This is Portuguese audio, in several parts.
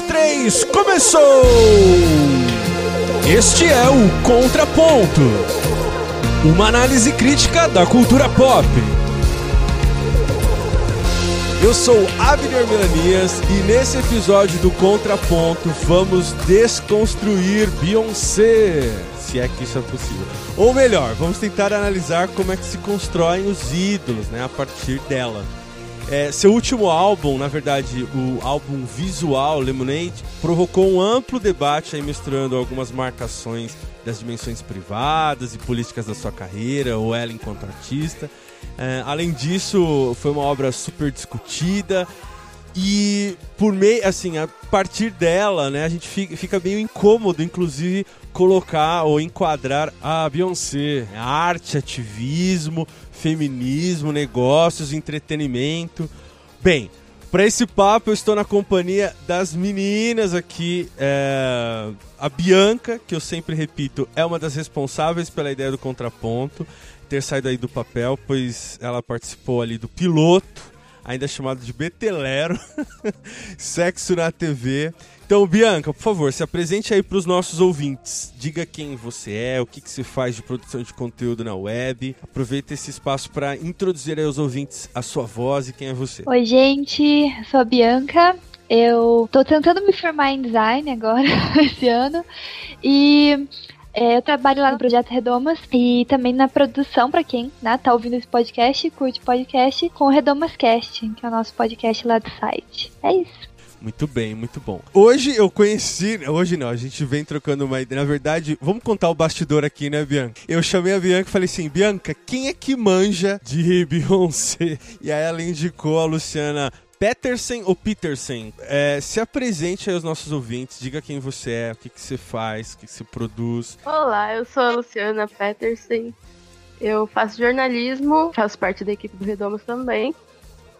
três, começou! Este é o Contraponto uma análise crítica da cultura pop. Eu sou Abner Melanias e nesse episódio do Contraponto vamos desconstruir Beyoncé, se é que isso é possível. Ou melhor, vamos tentar analisar como é que se constroem os ídolos, né, a partir dela. É, seu último álbum, na verdade, o álbum visual Lemonade, provocou um amplo debate aí misturando algumas marcações das dimensões privadas e políticas da sua carreira, ou ela enquanto artista. É, além disso, foi uma obra super discutida e por meio, assim, a partir dela, né, a gente fica, meio incômodo, inclusive, colocar ou enquadrar a Beyoncé. Arte, ativismo, feminismo, negócios, entretenimento. Bem, para esse papo eu estou na companhia das meninas aqui. É... A Bianca, que eu sempre repito, é uma das responsáveis pela ideia do contraponto, ter saído aí do papel, pois ela participou ali do piloto, ainda chamado de Betelero, Sexo na TV. Então, Bianca, por favor, se apresente aí para os nossos ouvintes. Diga quem você é, o que, que você faz de produção de conteúdo na web. Aproveita esse espaço para introduzir aí aos ouvintes a sua voz e quem é você. Oi, gente, sou a Bianca. Eu tô tentando me formar em design agora, esse ano. E é, eu trabalho lá no Projeto Redomas e também na produção, para quem né, tá ouvindo esse podcast, curte podcast, com o Redomas Cast, que é o nosso podcast lá do site. É isso. Muito bem, muito bom. Hoje eu conheci. Hoje não, a gente vem trocando uma ideia. Na verdade, vamos contar o bastidor aqui, né, Bianca? Eu chamei a Bianca e falei assim: Bianca, quem é que manja de Beyoncé? E aí ela indicou a Luciana Peterson ou Peterson, é, se apresente aí aos nossos ouvintes, diga quem você é, o que, que você faz, o que, que você produz. Olá, eu sou a Luciana Peterson, eu faço jornalismo, faço parte da equipe do Redomos também.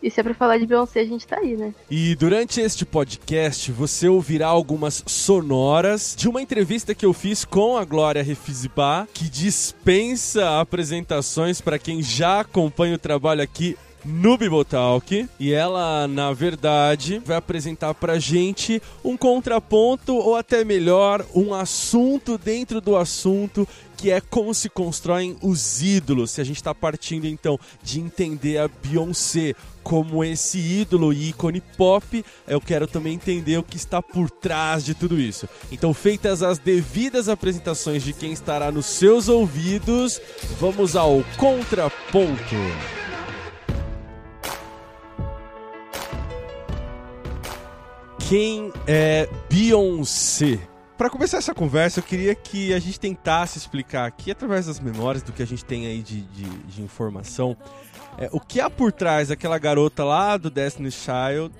E se é pra falar de Beyoncé, a gente tá aí, né? E durante este podcast, você ouvirá algumas sonoras de uma entrevista que eu fiz com a Glória Refizibá, que dispensa apresentações para quem já acompanha o trabalho aqui no Bibotalk. E ela, na verdade, vai apresentar pra gente um contraponto, ou até melhor, um assunto dentro do assunto que é como se constroem os ídolos. Se a gente está partindo então de entender a Beyoncé como esse ídolo e ícone pop, eu quero também entender o que está por trás de tudo isso. Então, feitas as devidas apresentações de quem estará nos seus ouvidos, vamos ao contraponto. Quem é Beyoncé? Para começar essa conversa, eu queria que a gente tentasse explicar aqui, através das memórias, do que a gente tem aí de, de, de informação, é, o que há por trás daquela garota lá do Destiny's Child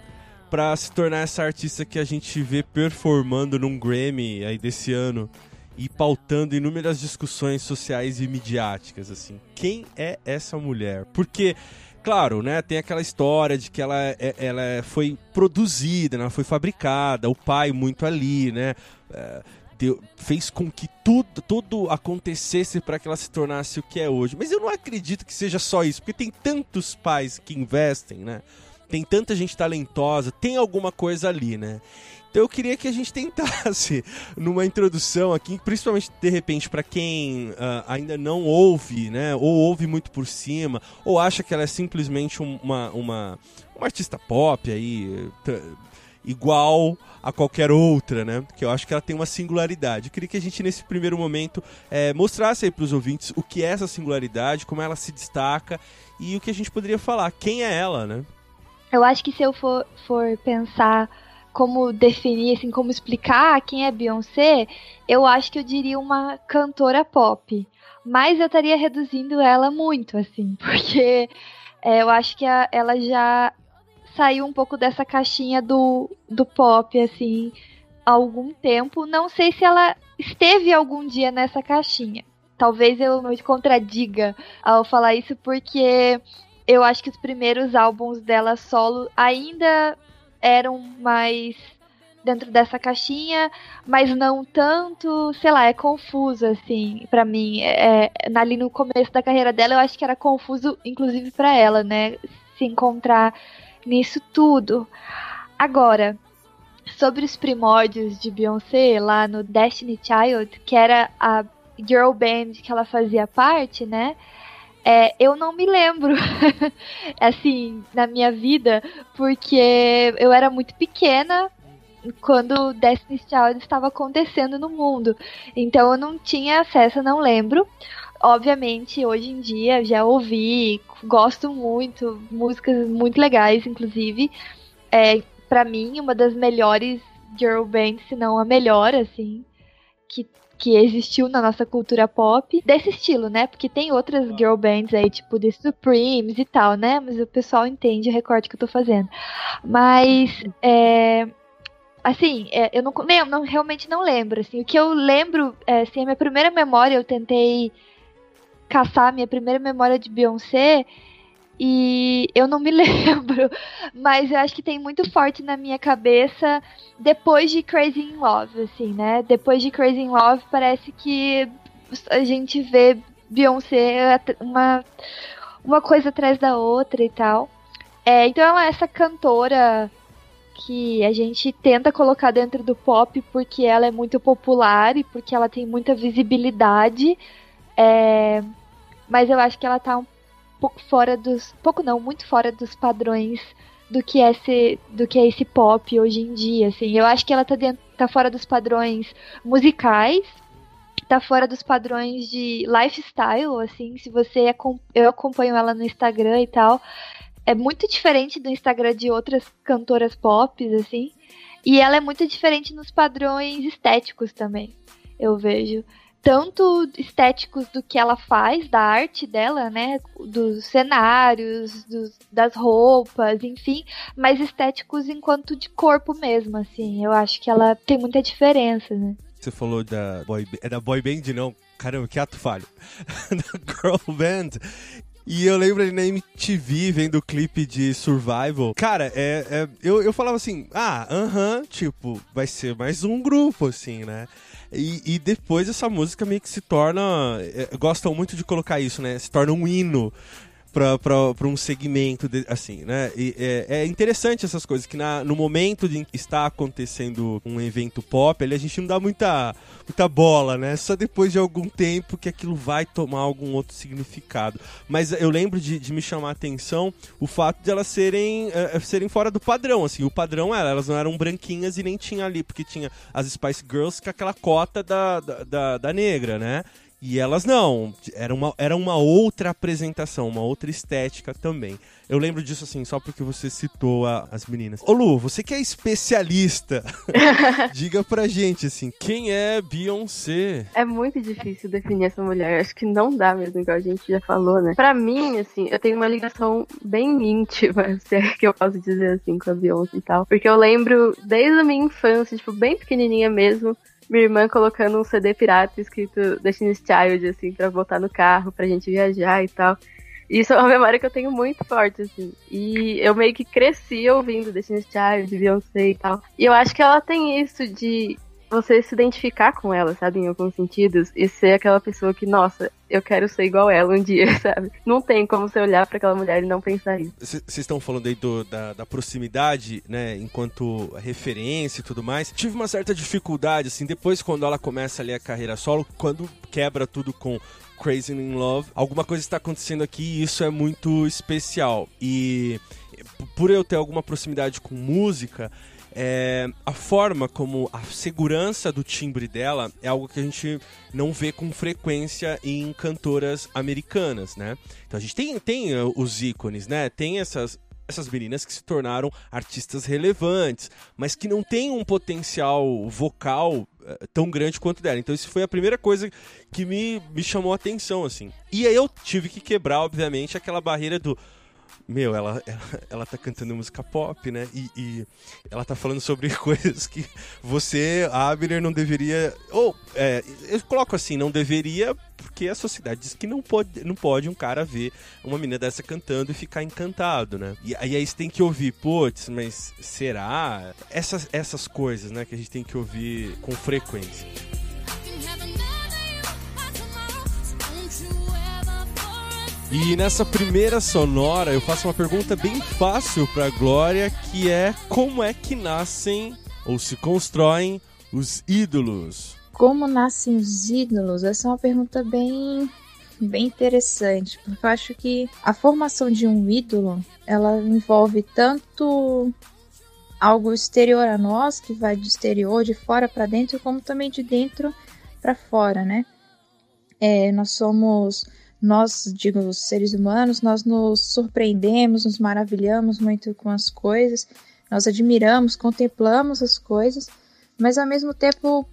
para se tornar essa artista que a gente vê performando num Grammy aí desse ano e pautando inúmeras discussões sociais e midiáticas, assim. Quem é essa mulher? Porque claro, né, tem aquela história de que ela, é, ela foi produzida, ela foi fabricada, o pai muito ali, né, é, deu, fez com que tudo, tudo acontecesse para que ela se tornasse o que é hoje. Mas eu não acredito que seja só isso, porque tem tantos pais que investem, né? Tem tanta gente talentosa, tem alguma coisa ali, né? Então eu queria que a gente tentasse, numa introdução aqui, principalmente de repente para quem uh, ainda não ouve, né, ou ouve muito por cima, ou acha que ela é simplesmente uma, uma, uma artista pop aí, igual a qualquer outra, né? Que eu acho que ela tem uma singularidade. Eu queria que a gente, nesse primeiro momento, é, mostrasse aí para os ouvintes o que é essa singularidade, como ela se destaca e o que a gente poderia falar. Quem é ela, né? Eu acho que se eu for, for pensar como definir, assim, como explicar quem é Beyoncé, eu acho que eu diria uma cantora pop. Mas eu estaria reduzindo ela muito, assim, porque é, eu acho que a, ela já saiu um pouco dessa caixinha do, do pop, assim, há algum tempo. Não sei se ela esteve algum dia nessa caixinha. Talvez eu me contradiga ao falar isso, porque eu acho que os primeiros álbuns dela solo ainda eram mais dentro dessa caixinha, mas não tanto, sei lá, é confuso, assim, para mim. É, é, ali no começo da carreira dela, eu acho que era confuso, inclusive para ela, né? Se encontrar nisso tudo. Agora, sobre os primórdios de Beyoncé lá no Destiny Child, que era a girl band que ela fazia parte, né? É, eu não me lembro, assim, na minha vida, porque eu era muito pequena quando Destiny's Child estava acontecendo no mundo. Então eu não tinha acesso, não lembro. Obviamente, hoje em dia já ouvi, gosto muito, músicas muito legais, inclusive. É, para mim, uma das melhores girl bands, se não a melhor, assim, que, que existiu na nossa cultura pop. Desse estilo, né? Porque tem outras girl bands aí, tipo The Supremes e tal, né? Mas o pessoal entende o recorte que eu tô fazendo. Mas, é, assim, é, eu não, não, realmente não lembro, assim, o que eu lembro, é, assim, a minha primeira memória, eu tentei caçar minha primeira memória de Beyoncé e eu não me lembro, mas eu acho que tem muito forte na minha cabeça depois de Crazy in Love, assim, né? Depois de Crazy in Love parece que a gente vê Beyoncé uma, uma coisa atrás da outra e tal. É, então ela é essa cantora que a gente tenta colocar dentro do pop porque ela é muito popular e porque ela tem muita visibilidade. É, mas eu acho que ela tá um pouco fora dos. pouco não, muito fora dos padrões do que é esse, do que é esse pop hoje em dia. Assim. Eu acho que ela tá, dentro, tá fora dos padrões musicais. Tá fora dos padrões de lifestyle, assim, se você eu acompanho ela no Instagram e tal, é muito diferente do Instagram de outras cantoras pop, assim. E ela é muito diferente nos padrões estéticos também, eu vejo. Tanto estéticos do que ela faz, da arte dela, né? Dos cenários, dos, das roupas, enfim. Mas estéticos enquanto de corpo mesmo, assim. Eu acho que ela tem muita diferença, né? Você falou da boy, é da boy band, não? Caramba, que ato falho. da girl band. E eu lembro ali na MTV vendo o clipe de Survival. Cara, é, é eu, eu falava assim, ah, aham, uh -huh, tipo, vai ser mais um grupo, assim, né? E, e, depois essa música meio que se torna. É, gostam muito de colocar isso, né? Se torna um hino para um segmento de, assim, né? E é, é, interessante essas coisas que na, no momento de estar acontecendo um evento pop, ali a gente não dá muita muita bola, né? Só depois de algum tempo que aquilo vai tomar algum outro significado. Mas eu lembro de, de me chamar a atenção o fato de elas serem uh, serem fora do padrão, assim. O padrão era, elas não eram branquinhas e nem tinha ali, porque tinha as Spice Girls com aquela cota da, da, da, da negra, né? E elas não, era uma, era uma outra apresentação, uma outra estética também. Eu lembro disso assim, só porque você citou a, as meninas. Ô Lu, você que é especialista, diga pra gente assim, quem é Beyoncé? É muito difícil definir essa mulher, acho que não dá mesmo, igual a gente já falou, né? Pra mim, assim, eu tenho uma ligação bem íntima, se é que eu posso dizer assim, com a Beyoncé e tal. Porque eu lembro desde a minha infância, tipo, bem pequenininha mesmo, minha irmã colocando um CD pirata escrito Destiny's Child, assim, pra botar no carro, pra gente viajar e tal. Isso é uma memória que eu tenho muito forte, assim. E eu meio que cresci ouvindo Destiny's Child, Beyoncé e tal. E eu acho que ela tem isso de você se identificar com ela, sabe, em alguns sentidos, e ser aquela pessoa que, nossa, eu quero ser igual ela um dia, sabe? Não tem como você olhar para aquela mulher e não pensar isso. Vocês estão falando aí do, da, da, proximidade, né, enquanto referência e tudo mais. Tive uma certa dificuldade, assim, depois quando ela começa ali a carreira solo, quando quebra tudo com Crazy in Love, alguma coisa está acontecendo aqui e isso é muito especial. E por eu ter alguma proximidade com música, é, a forma como a segurança do timbre dela é algo que a gente não vê com frequência em cantoras americanas, né? Então a gente tem, tem uh, os ícones, né? Tem essas, essas meninas que se tornaram artistas relevantes, mas que não têm um potencial vocal uh, tão grande quanto dela. Então isso foi a primeira coisa que me, me chamou a atenção, assim. E aí eu tive que quebrar, obviamente, aquela barreira do meu, ela, ela, ela tá cantando música pop, né? E, e, ela tá falando sobre coisas que você, Abner, não deveria. Ou, é, eu coloco assim, não deveria, porque a sociedade diz que não pode, não pode um cara ver uma menina dessa cantando e ficar encantado, né? E, e aí você tem que ouvir, putz, mas será? Essas, essas coisas, né, que a gente tem que ouvir com frequência. E nessa primeira sonora eu faço uma pergunta bem fácil para Glória, que é como é que nascem ou se constroem os ídolos? Como nascem os ídolos? Essa é uma pergunta bem bem interessante, porque eu acho que a formação de um ídolo, ela envolve tanto algo exterior a nós, que vai de exterior, de fora para dentro, como também de dentro para fora, né? É, nós somos, nós, digo, os seres humanos, nós nos surpreendemos, nos maravilhamos muito com as coisas, nós admiramos, contemplamos as coisas, mas ao mesmo tempo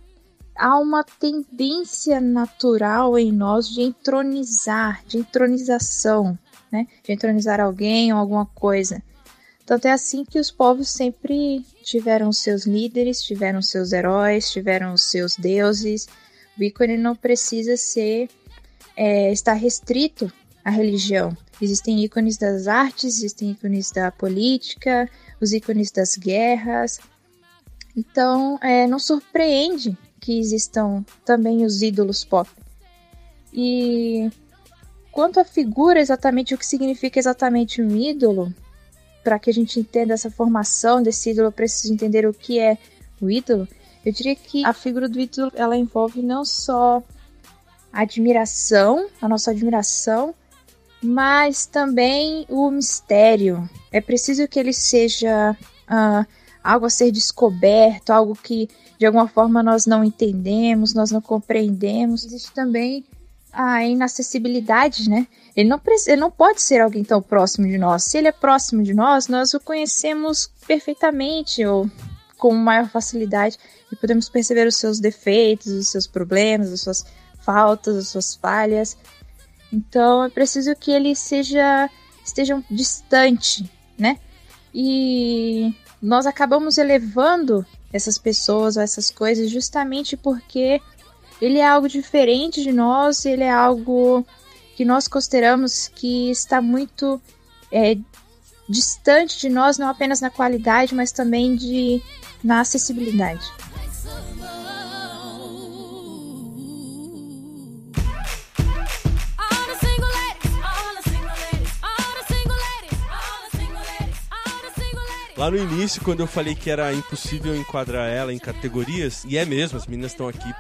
há uma tendência natural em nós de entronizar, de entronização, né? De entronizar alguém ou alguma coisa. Tanto é assim que os povos sempre tiveram seus líderes, tiveram seus heróis, tiveram seus deuses. O ícone não precisa ser é, estar restrito à religião. Existem ícones das artes, existem ícones da política, os ícones das guerras. Então, é, não surpreende que existam também os ídolos pop. E quanto à figura, exatamente o que significa exatamente um ídolo, para que a gente entenda essa formação desse ídolo, eu preciso entender o que é o ídolo. Eu diria que a figura do ídolo ela envolve não só admiração, a nossa admiração, mas também o mistério. É preciso que ele seja uh, algo a ser descoberto, algo que de alguma forma nós não entendemos, nós não compreendemos. Existe também a inacessibilidade, né? Ele não, ele não pode ser alguém tão próximo de nós. Se ele é próximo de nós, nós o conhecemos perfeitamente ou com maior facilidade e podemos perceber os seus defeitos, os seus problemas, as suas faltas, as suas falhas. Então é preciso que ele seja esteja distante, né? E nós acabamos elevando essas pessoas ou essas coisas justamente porque ele é algo diferente de nós, ele é algo que nós consideramos que está muito é, distante de nós, não apenas na qualidade, mas também de, na acessibilidade. Lá no início, quando eu falei que era impossível enquadrar ela em categorias, e é mesmo, as meninas estão aqui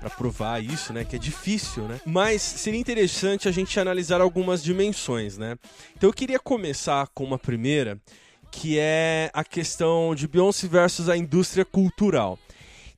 para provar isso, né? Que é difícil, né? Mas seria interessante a gente analisar algumas dimensões, né? Então eu queria começar com uma primeira, que é a questão de Beyoncé versus a indústria cultural.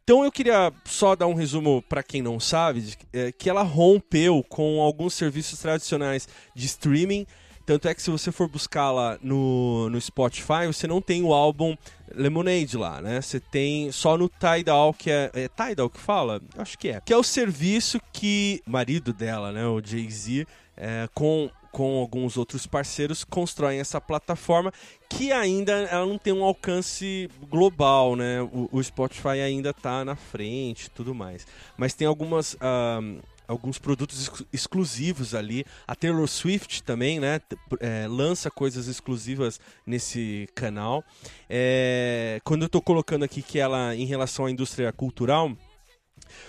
Então eu queria só dar um resumo para quem não sabe, é, que ela rompeu com alguns serviços tradicionais de streaming tanto é que se você for buscar lá no, no Spotify, você não tem o álbum Lemonade lá, né? Você tem só no Tidal, que é, é Tidal que fala? Acho que é. Que é o serviço que o marido dela, né, o Jay-Z, é, com com alguns outros parceiros constroem essa plataforma que ainda ela não tem um alcance global, né? O, o Spotify ainda está na frente, tudo mais. Mas tem algumas uh, alguns produtos ex exclusivos ali. A Taylor Swift também, né? É, lança coisas exclusivas nesse canal. É, quando eu estou colocando aqui que ela, em relação à indústria cultural,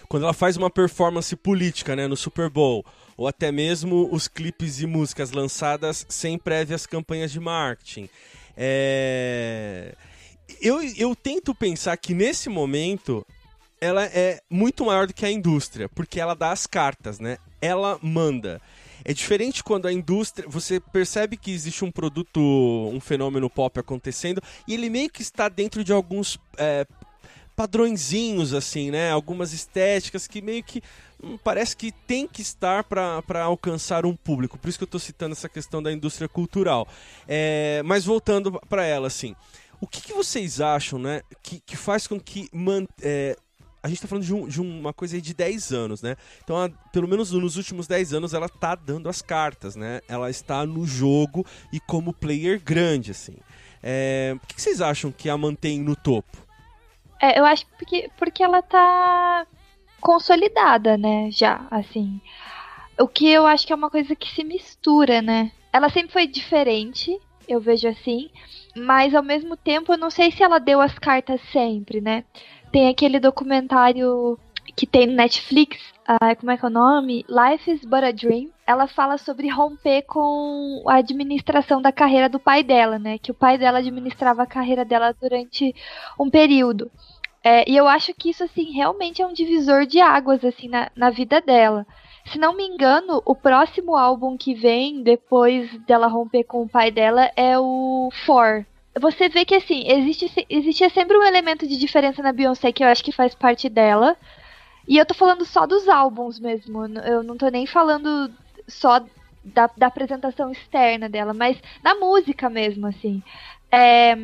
quando ela faz uma performance política, né, no Super Bowl, ou até mesmo os clipes e músicas lançadas sem prévias campanhas de marketing. É... Eu, eu tento pensar que nesse momento ela é muito maior do que a indústria, porque ela dá as cartas, né? Ela manda. É diferente quando a indústria. Você percebe que existe um produto, um fenômeno pop acontecendo, e ele meio que está dentro de alguns é, padrõezinhos, assim, né? Algumas estéticas que meio que. Hum, parece que tem que estar para alcançar um público. Por isso que eu estou citando essa questão da indústria cultural. É, mas voltando para ela, assim. O que, que, vocês acham, né, que, que faz com que man, é, a gente tá falando de, um, de uma coisa aí de 10 anos, né? Então, a, pelo menos nos últimos 10 anos, ela tá dando as cartas, né? Ela está no jogo e como player grande, assim. É, o que vocês acham que a mantém no topo? É, eu acho porque, porque ela tá consolidada, né? Já, assim. O que eu acho que é uma coisa que se mistura, né? Ela sempre foi diferente, eu vejo assim, mas ao mesmo tempo eu não sei se ela deu as cartas sempre, né? Tem aquele documentário que tem no Netflix, uh, como é que é o nome? Life is But a Dream. Ela fala sobre romper com a administração da carreira do pai dela, né? Que o pai dela administrava a carreira dela durante um período. É, e eu acho que isso, assim, realmente é um divisor de águas, assim, na, na vida dela. Se não me engano, o próximo álbum que vem, depois dela romper com o pai dela, é o For. Você vê que, assim, existe, existia sempre um elemento de diferença na Beyoncé que eu acho que faz parte dela. E eu tô falando só dos álbuns mesmo. Eu não tô nem falando só da, da apresentação externa dela, mas na música mesmo, assim. É,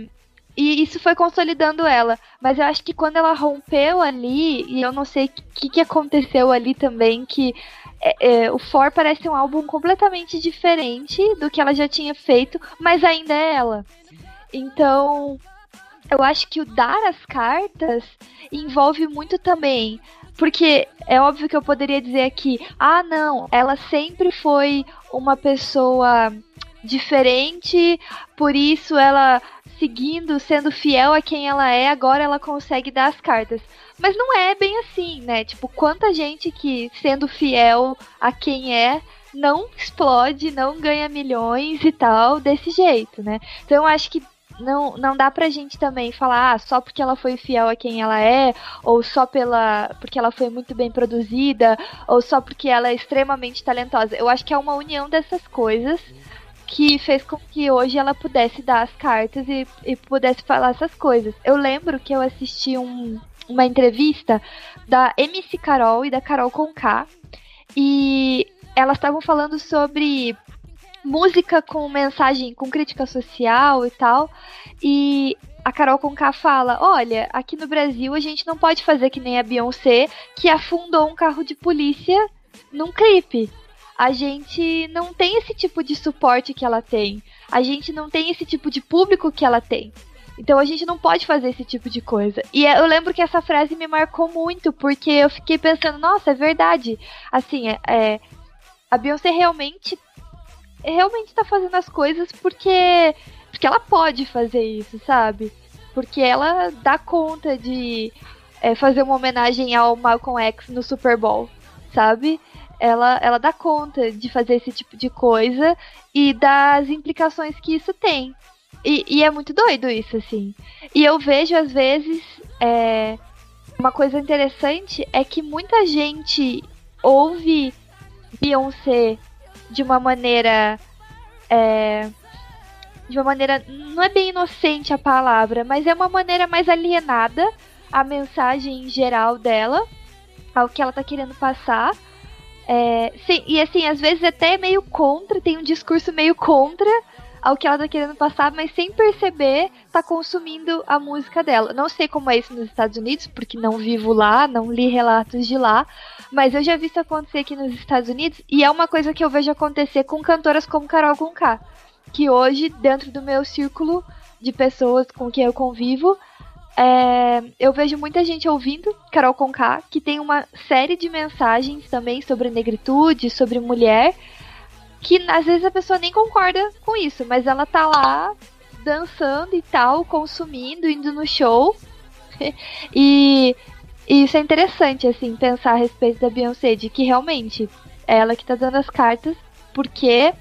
e isso foi consolidando ela. Mas eu acho que quando ela rompeu ali, e eu não sei o que, que aconteceu ali também, que é, é, o For parece um álbum completamente diferente do que ela já tinha feito, mas ainda é ela. Então, eu acho que o dar as cartas envolve muito também porque é óbvio que eu poderia dizer aqui, ah, não, ela sempre foi uma pessoa diferente, por isso ela seguindo, sendo fiel a quem ela é, agora ela consegue dar as cartas. Mas não é bem assim, né? Tipo, quanta gente que sendo fiel a quem é não explode, não ganha milhões e tal desse jeito, né? Então eu acho que não, não dá pra gente também falar ah, só porque ela foi fiel a quem ela é, ou só pela porque ela foi muito bem produzida, ou só porque ela é extremamente talentosa. Eu acho que é uma união dessas coisas que fez com que hoje ela pudesse dar as cartas e, e pudesse falar essas coisas. Eu lembro que eu assisti um, uma entrevista da MC Carol e da Carol Conká e elas estavam falando sobre música com mensagem, com crítica social e tal. E a Carol Conká fala: Olha, aqui no Brasil a gente não pode fazer que nem a Beyoncé, que afundou um carro de polícia num clipe. A gente não tem esse tipo de suporte que ela tem. A gente não tem esse tipo de público que ela tem. Então a gente não pode fazer esse tipo de coisa. E eu lembro que essa frase me marcou muito, porque eu fiquei pensando, nossa, é verdade. Assim, é, é a Beyoncé realmente realmente tá fazendo as coisas porque porque ela pode fazer isso, sabe? Porque ela dá conta de é, fazer uma homenagem ao Malcolm X no Super Bowl, sabe? Ela, ela dá conta de fazer esse tipo de coisa e das implicações que isso tem. E, e é muito doido isso, assim. E eu vejo, às vezes, é, uma coisa interessante é que muita gente ouve Beyoncé de uma maneira. É, de uma maneira. Não é bem inocente a palavra, mas é uma maneira mais alienada a mensagem geral dela, ao que ela tá querendo passar. É, sim, e assim, às vezes até meio contra, tem um discurso meio contra ao que ela tá querendo passar, mas sem perceber, tá consumindo a música dela. Não sei como é isso nos Estados Unidos, porque não vivo lá, não li relatos de lá, mas eu já vi isso acontecer aqui nos Estados Unidos e é uma coisa que eu vejo acontecer com cantoras como Carol Conká, que hoje, dentro do meu círculo de pessoas com quem eu convivo, é, eu vejo muita gente ouvindo Carol Conká, que tem uma série de mensagens também sobre negritude, sobre mulher, que às vezes a pessoa nem concorda com isso, mas ela tá lá dançando e tal, consumindo, indo no show. e, e, isso é interessante, assim, pensar a respeito da Beyoncé, de que realmente é ela que tá dando as cartas, porque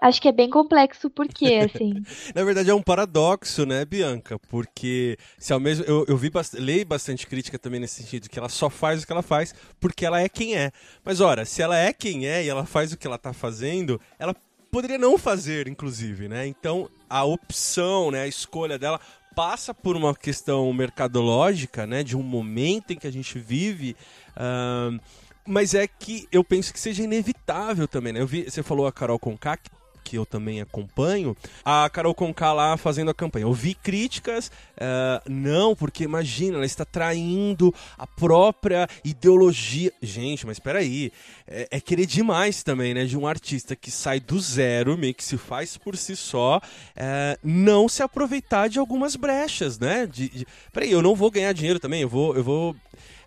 acho que é bem complexo porque, assim. Na verdade, é um paradoxo, né, Bianca? Porque se ao mesmo. Eu, eu vi bast... leio bastante crítica também nesse sentido, que ela só faz o que ela faz porque ela é quem é. Mas ora, se ela é quem é e ela faz o que ela tá fazendo, ela poderia não fazer, inclusive, né? Então, a opção, né, a escolha dela passa por uma questão mercadológica, né, de um momento em que a gente vive. Uh, mas é que eu penso que seja inevitável também, né? Eu vi, você falou a Carol Conká, que que eu também acompanho, a Carol Conká lá fazendo a campanha. Eu vi críticas, uh, não, porque imagina, ela está traindo a própria ideologia. Gente, mas espera aí, é, é, querer demais também, né, de um artista que sai do zero, meio que se faz por si só, uh, não se aproveitar de algumas brechas, né? De, de, peraí, eu não vou ganhar dinheiro também, eu vou, eu vou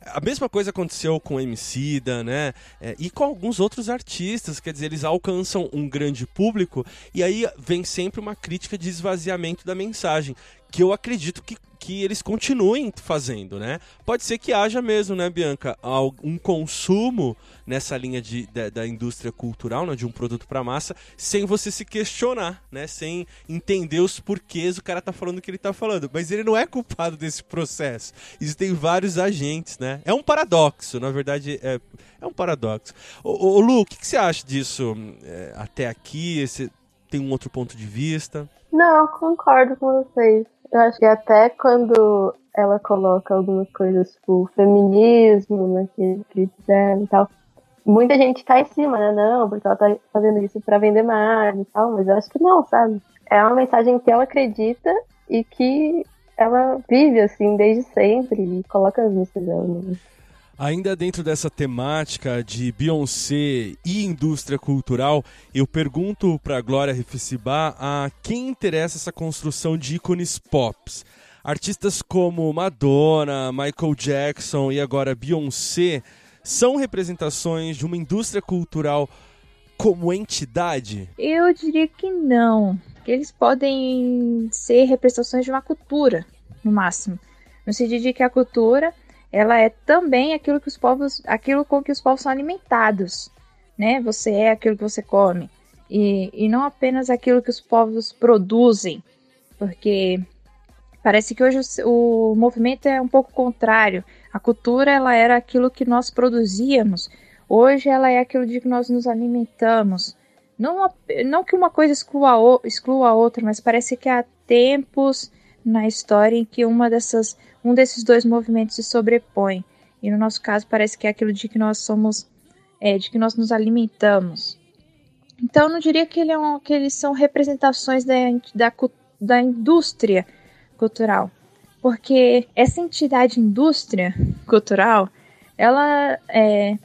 a mesma coisa aconteceu com o Emicida, né? É, e com alguns outros artistas, quer dizer, eles alcançam um grande público e aí vem sempre uma crítica de esvaziamento da mensagem, que eu acredito que que eles continuem fazendo, né? Pode ser que haja mesmo, né, Bianca, um consumo nessa linha de, da, da indústria cultural, né, de um produto para massa, sem você se questionar, né? Sem entender os porquês o cara tá falando o que ele tá falando. Mas ele não é culpado desse processo. Existem vários agentes, né? É um paradoxo, na verdade, é, é um paradoxo. Ô, ô Lu, o que, que, você acha disso é, até aqui? Você tem um outro ponto de vista? Não, concordo com vocês. Eu acho que até quando ela coloca algumas coisas, tipo, feminismo naquele clipe dela e tal, muita gente tá em cima, né? Não, porque ela tá fazendo isso para vender mais e tal, mas eu acho que não, sabe? É uma mensagem que ela acredita e que ela vive assim desde sempre e coloca as músicas dela. Né? Ainda dentro dessa temática de Beyoncé e indústria cultural, eu pergunto para Glória Refissibá a quem interessa essa construção de ícones pops. Artistas como Madonna, Michael Jackson e agora Beyoncé são representações de uma indústria cultural como entidade? Eu diria que não. Eles podem ser representações de uma cultura, no máximo. No sentido de que a cultura ela é também aquilo que os povos, aquilo com que os povos são alimentados, né? Você é aquilo que você come e, e não apenas aquilo que os povos produzem, porque parece que hoje o, o movimento é um pouco contrário. A cultura ela era aquilo que nós produzíamos, hoje ela é aquilo de que nós nos alimentamos. Não, não que uma coisa exclua, exclua a outra, mas parece que há tempos na história em que uma dessas, um desses dois movimentos se sobrepõe. E no nosso caso parece que é aquilo de que nós somos, é, de que nós nos alimentamos. Então eu não diria que, ele é um, que eles são representações da, da, da indústria cultural, porque essa entidade indústria cultural, ela é,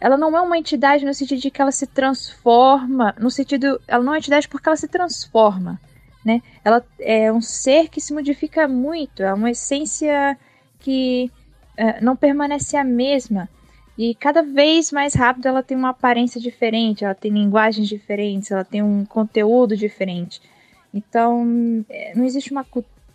ela não é uma entidade no sentido de que ela se transforma, no sentido, ela não é uma entidade porque ela se transforma né? Ela é um ser que se modifica muito, é uma essência que uh, não permanece a mesma. E cada vez mais rápido ela tem uma aparência diferente, ela tem linguagens diferentes, ela tem um conteúdo diferente. Então, é, não existe uma,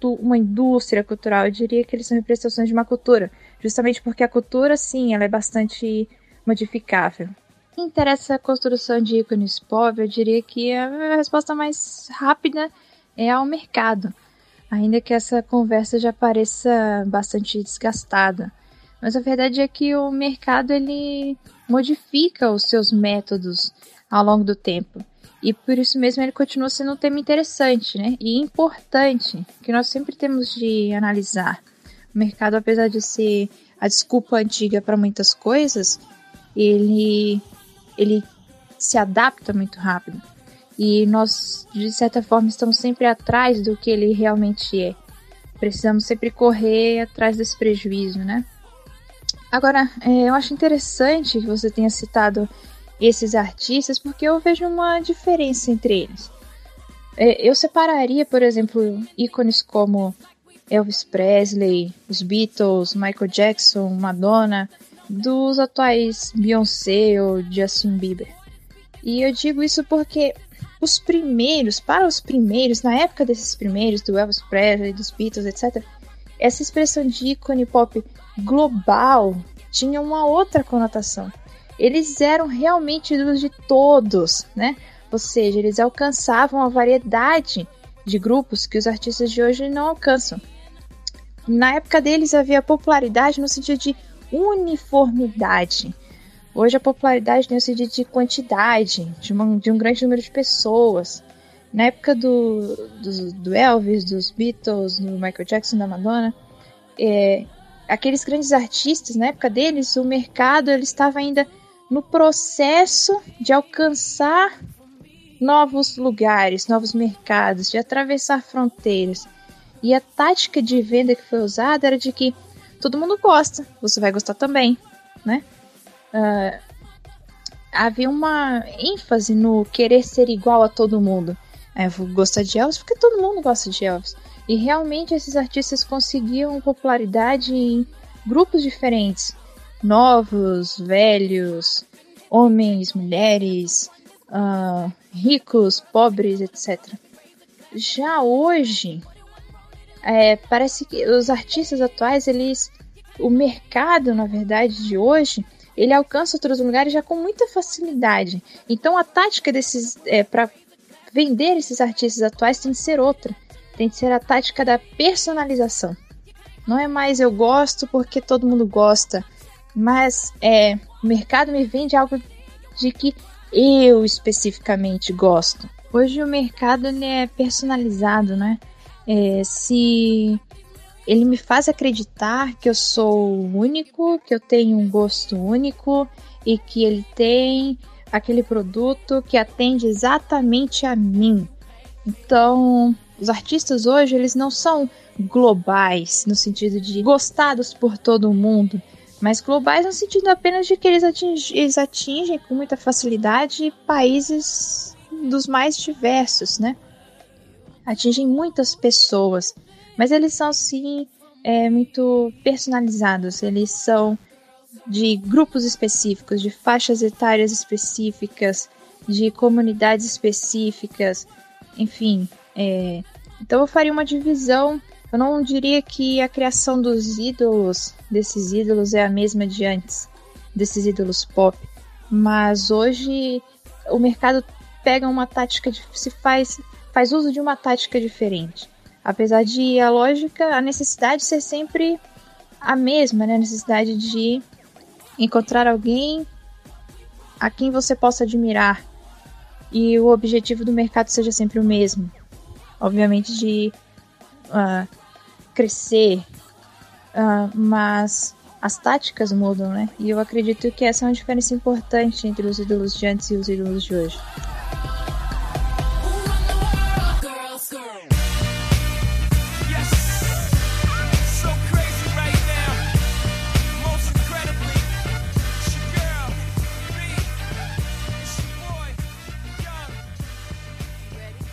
uma indústria cultural, eu diria que eles são representações de uma cultura. Justamente porque a cultura, sim, ela é bastante modificável. Que interessa a construção de ícones pop, eu diria que é a resposta mais rápida é ao mercado, ainda que essa conversa já pareça bastante desgastada. Mas a verdade é que o mercado ele modifica os seus métodos ao longo do tempo. E por isso mesmo ele continua sendo um tema interessante né? e importante, que nós sempre temos de analisar. O mercado, apesar de ser a desculpa antiga para muitas coisas, ele, ele se adapta muito rápido. E nós, de certa forma, estamos sempre atrás do que ele realmente é. Precisamos sempre correr atrás desse prejuízo, né? Agora, é, eu acho interessante que você tenha citado esses artistas, porque eu vejo uma diferença entre eles. É, eu separaria, por exemplo, ícones como Elvis Presley, os Beatles, Michael Jackson, Madonna, dos atuais Beyoncé ou Justin Bieber. E eu digo isso porque os primeiros, para os primeiros, na época desses primeiros, do Elvis Presley, dos Beatles, etc., essa expressão de ícone pop global tinha uma outra conotação. Eles eram realmente ídolos de todos, né? Ou seja, eles alcançavam a variedade de grupos que os artistas de hoje não alcançam. Na época deles havia popularidade no sentido de uniformidade. Hoje a popularidade tem o sentido de quantidade, de, uma, de um grande número de pessoas. Na época do, do, do, Elvis, dos Beatles, do Michael Jackson, da Madonna, é, aqueles grandes artistas, na época deles, o mercado ele estava ainda no processo de alcançar novos lugares, novos mercados, de atravessar fronteiras. E a tática de venda que foi usada era de que todo mundo gosta, você vai gostar também, né? Uh, havia uma ênfase no querer ser igual a todo mundo. É, vou gostar de Elvis porque todo mundo gosta de Elvis. E realmente esses artistas conseguiam popularidade em grupos diferentes. Novos, velhos, homens, mulheres, uh, ricos, pobres, etc. Já hoje, é, parece que os artistas atuais, eles. O mercado, na verdade, de hoje, ele alcança outros lugares já com muita facilidade. Então a tática desses. É, para vender esses artistas atuais tem que ser outra. Tem que ser a tática da personalização. Não é mais eu gosto porque todo mundo gosta, mas é o mercado me vende algo de que eu especificamente gosto. Hoje o mercado ele é personalizado, né? É, se ele me faz acreditar que eu sou único, que eu tenho um gosto único e que ele tem aquele produto que atende exatamente a mim. Então, os artistas hoje, eles não são globais no sentido de gostados por todo mundo, mas globais no sentido apenas de que eles atingem, eles atingem com muita facilidade países dos mais diversos, né? Atingem muitas pessoas, mas eles são sim é, muito personalizados, eles são de grupos específicos, de faixas etárias específicas, de comunidades específicas, enfim, é, então eu faria uma divisão. Eu não diria que a criação dos ídolos, desses ídolos, é a mesma de antes, desses ídolos pop. Mas hoje o mercado pega uma tática, se faz, faz uso de uma tática diferente. Apesar de a lógica, a necessidade ser sempre a mesma, né? A necessidade de encontrar alguém a quem você possa admirar. E o objetivo do mercado seja sempre o mesmo obviamente, de uh, crescer, uh, mas as táticas mudam, né? E eu acredito que essa é uma diferença importante entre os ídolos de antes e os ídolos de hoje.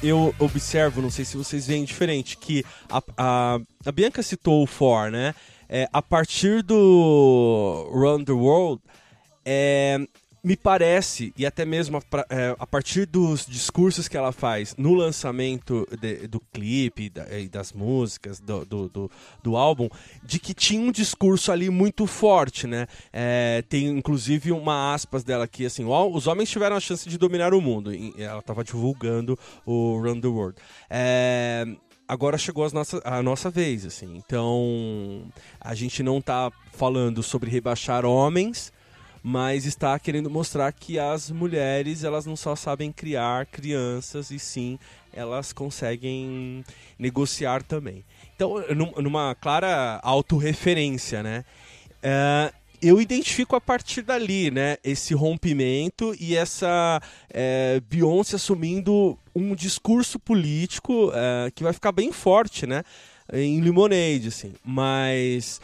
Eu observo, não sei se vocês veem diferente, que a, a, a Bianca citou o For, né? É, a partir do Run the World, é, me parece, e até mesmo a, é, a, partir dos discursos que ela faz no lançamento de, do clipe e das músicas do, do, do, do, álbum, de que tinha um discurso ali muito forte, né? É, tem inclusive uma aspas dela aqui, assim, os homens tiveram a chance de dominar o mundo. ela estava divulgando o Run the World. É, agora chegou nossa, a nossa vez, assim. Então, a gente não está falando sobre rebaixar homens, mas está querendo mostrar que as mulheres elas não só sabem criar crianças e sim elas conseguem negociar também. Então, numa clara autorreferência, né? Uh, eu identifico a partir dali, né? Esse rompimento e essa é, Beyoncé assumindo um discurso político é, que vai ficar bem forte, né? Em Lemonade, assim. Mas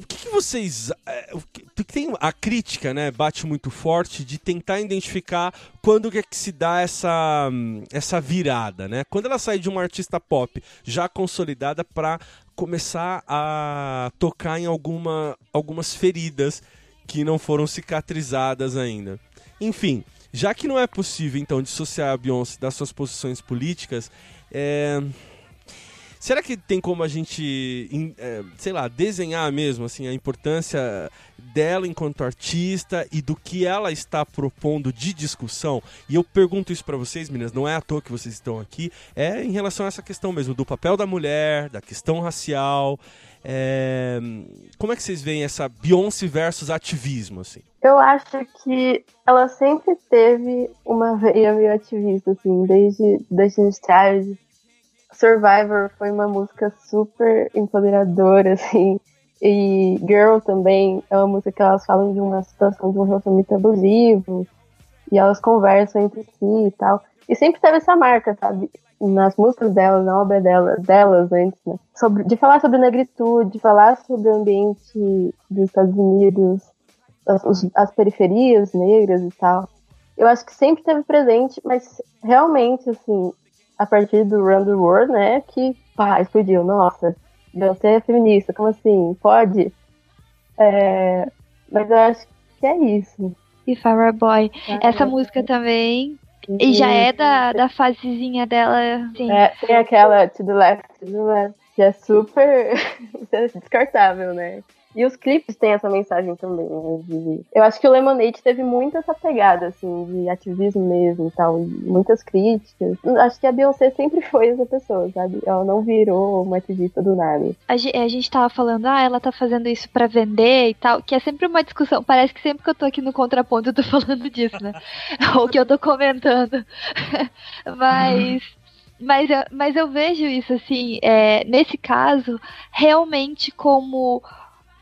o que, que vocês. É, que, tem a crítica, né? Bate muito forte de tentar identificar quando é que se dá essa, essa virada, né? Quando ela sai de uma artista pop já consolidada para começar a tocar em alguma, algumas feridas que não foram cicatrizadas ainda. Enfim, já que não é possível então dissociar a Beyoncé das suas posições políticas, é Será que tem como a gente, é, sei lá, desenhar mesmo assim a importância dela enquanto artista e do que ela está propondo de discussão? E eu pergunto isso para vocês, meninas, não é à toa que vocês estão aqui, é em relação a essa questão mesmo do papel da mulher, da questão racial. É... Como é que vocês veem essa Beyoncé versus ativismo, assim? Eu acho que ela sempre teve uma veia meio ativista, assim, desde Destiny's Child, Survivor foi uma música super empoderadora, assim. E Girl também é uma música que elas falam de uma situação de um relacionamento abusivo. E elas conversam entre si e tal. E sempre teve essa marca, sabe? Nas músicas delas, na obra delas, delas antes, né? Sobre, de falar sobre negritude, de falar sobre o ambiente dos Estados Unidos, as, as periferias negras e tal. Eu acho que sempre teve presente, mas realmente, assim, a partir do Run the World, né? Que pá, explodiu. Nossa, você é feminista, como assim? Pode? É, mas eu acho que é isso. E Farrah Boy. Ah, Essa é. música também. E já é da, da fasezinha dela. Sim. É, tem aquela To the Left, To the Left. que é super descartável, né? E os clipes têm essa mensagem também, né? De... Eu acho que o Lemonade teve muito essa pegada, assim, de ativismo mesmo e tal, muitas críticas. Acho que a Beyoncé sempre foi essa pessoa, sabe? Ela não virou uma ativista do nada. A gente, a gente tava falando, ah, ela tá fazendo isso para vender e tal, que é sempre uma discussão. Parece que sempre que eu tô aqui no contraponto eu tô falando disso, né? Ou que eu tô comentando. Mas mas eu, mas eu vejo isso assim, é, nesse caso, realmente como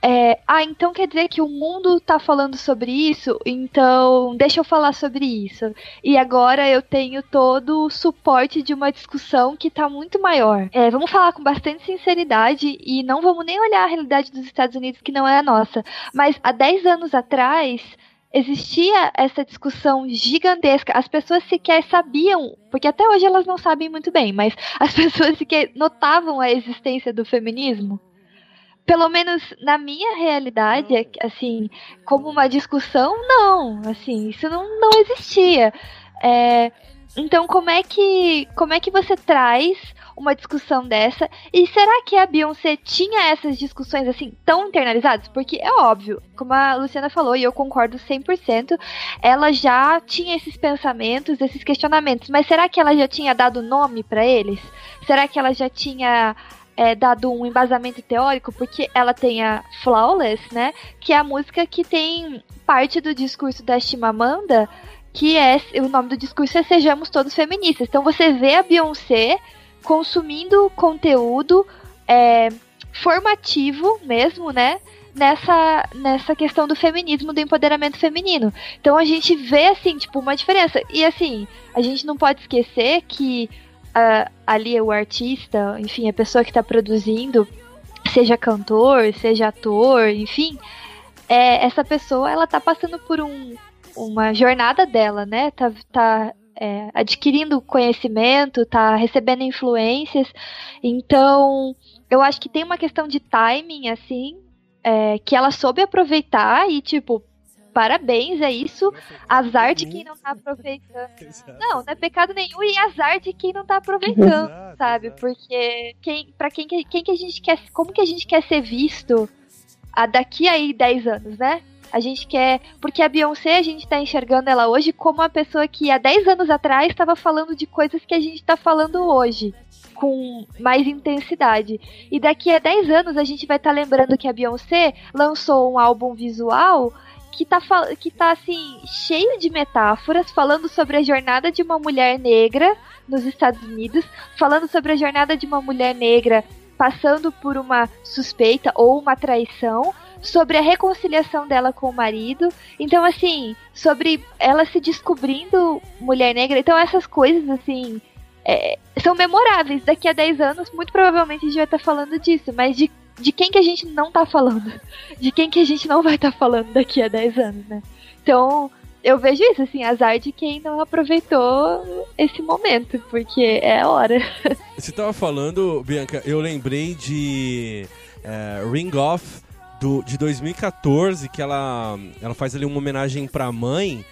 é, ah, então quer dizer que o mundo tá falando sobre isso, então deixa eu falar sobre isso. E agora eu tenho todo o suporte de uma discussão que tá muito maior. É, vamos falar com bastante sinceridade e não vamos nem olhar a realidade dos Estados Unidos que não é a nossa. Mas há 10 anos atrás, existia essa discussão gigantesca. As pessoas sequer sabiam, porque até hoje elas não sabem muito bem, mas as pessoas sequer notavam a existência do feminismo pelo menos na minha realidade, é assim, como uma discussão, não, assim, isso não, não existia. É, então, como é que como é que você traz uma discussão dessa? E será que a Beyoncé tinha essas discussões assim tão internalizadas? Porque é óbvio, como a Luciana falou e eu concordo 100%, ela já tinha esses pensamentos, esses questionamentos, mas será que ela já tinha dado nome para eles? Será que ela já tinha é, dado um embasamento teórico, porque ela tem a Flawless, né? Que é a música que tem parte do discurso da Chimamanda, que é o nome do discurso é Sejamos Todos Feministas. Então você vê a Beyoncé consumindo conteúdo é, formativo mesmo, né? Nessa, nessa questão do feminismo, do empoderamento feminino. Então a gente vê, assim, tipo, uma diferença. E assim, a gente não pode esquecer que uh, ali é o artista, enfim, a pessoa que está produzindo, seja cantor, seja ator, enfim, é, essa pessoa ela tá passando por um, uma jornada dela, né? Tá, tá é, adquirindo conhecimento, tá recebendo influências. Então, eu acho que tem uma questão de timing, assim, é, que ela soube aproveitar e, tipo, parabéns, é isso. Azar de quem não tá aproveitando. Não, não é pecado nenhum e azar de quem não tá aproveitando, sabe? Porque quem, para quem, quem que a gente quer, como que a gente quer ser visto a daqui aí 10 anos, né? A gente quer. Porque a Beyoncé, a gente tá enxergando ela hoje como uma pessoa que há 10 anos atrás estava falando de coisas que a gente tá falando hoje. Com mais intensidade. E daqui a 10 anos a gente vai estar tá lembrando que a Beyoncé lançou um álbum visual que tá, que tá assim, cheio de metáforas, falando sobre a jornada de uma mulher negra nos Estados Unidos, falando sobre a jornada de uma mulher negra passando por uma suspeita ou uma traição, sobre a reconciliação dela com o marido. Então, assim, sobre ela se descobrindo mulher negra. Então, essas coisas, assim, é, são memoráveis. Daqui a 10 anos, muito provavelmente a gente vai estar falando disso, mas de de quem que a gente não tá falando, de quem que a gente não vai estar tá falando daqui a 10 anos, né? Então, eu vejo isso, assim, azar de quem não aproveitou esse momento, porque é hora. Você tava falando, Bianca, eu lembrei de é, Ring Off do, de 2014, que ela, ela faz ali uma homenagem pra mãe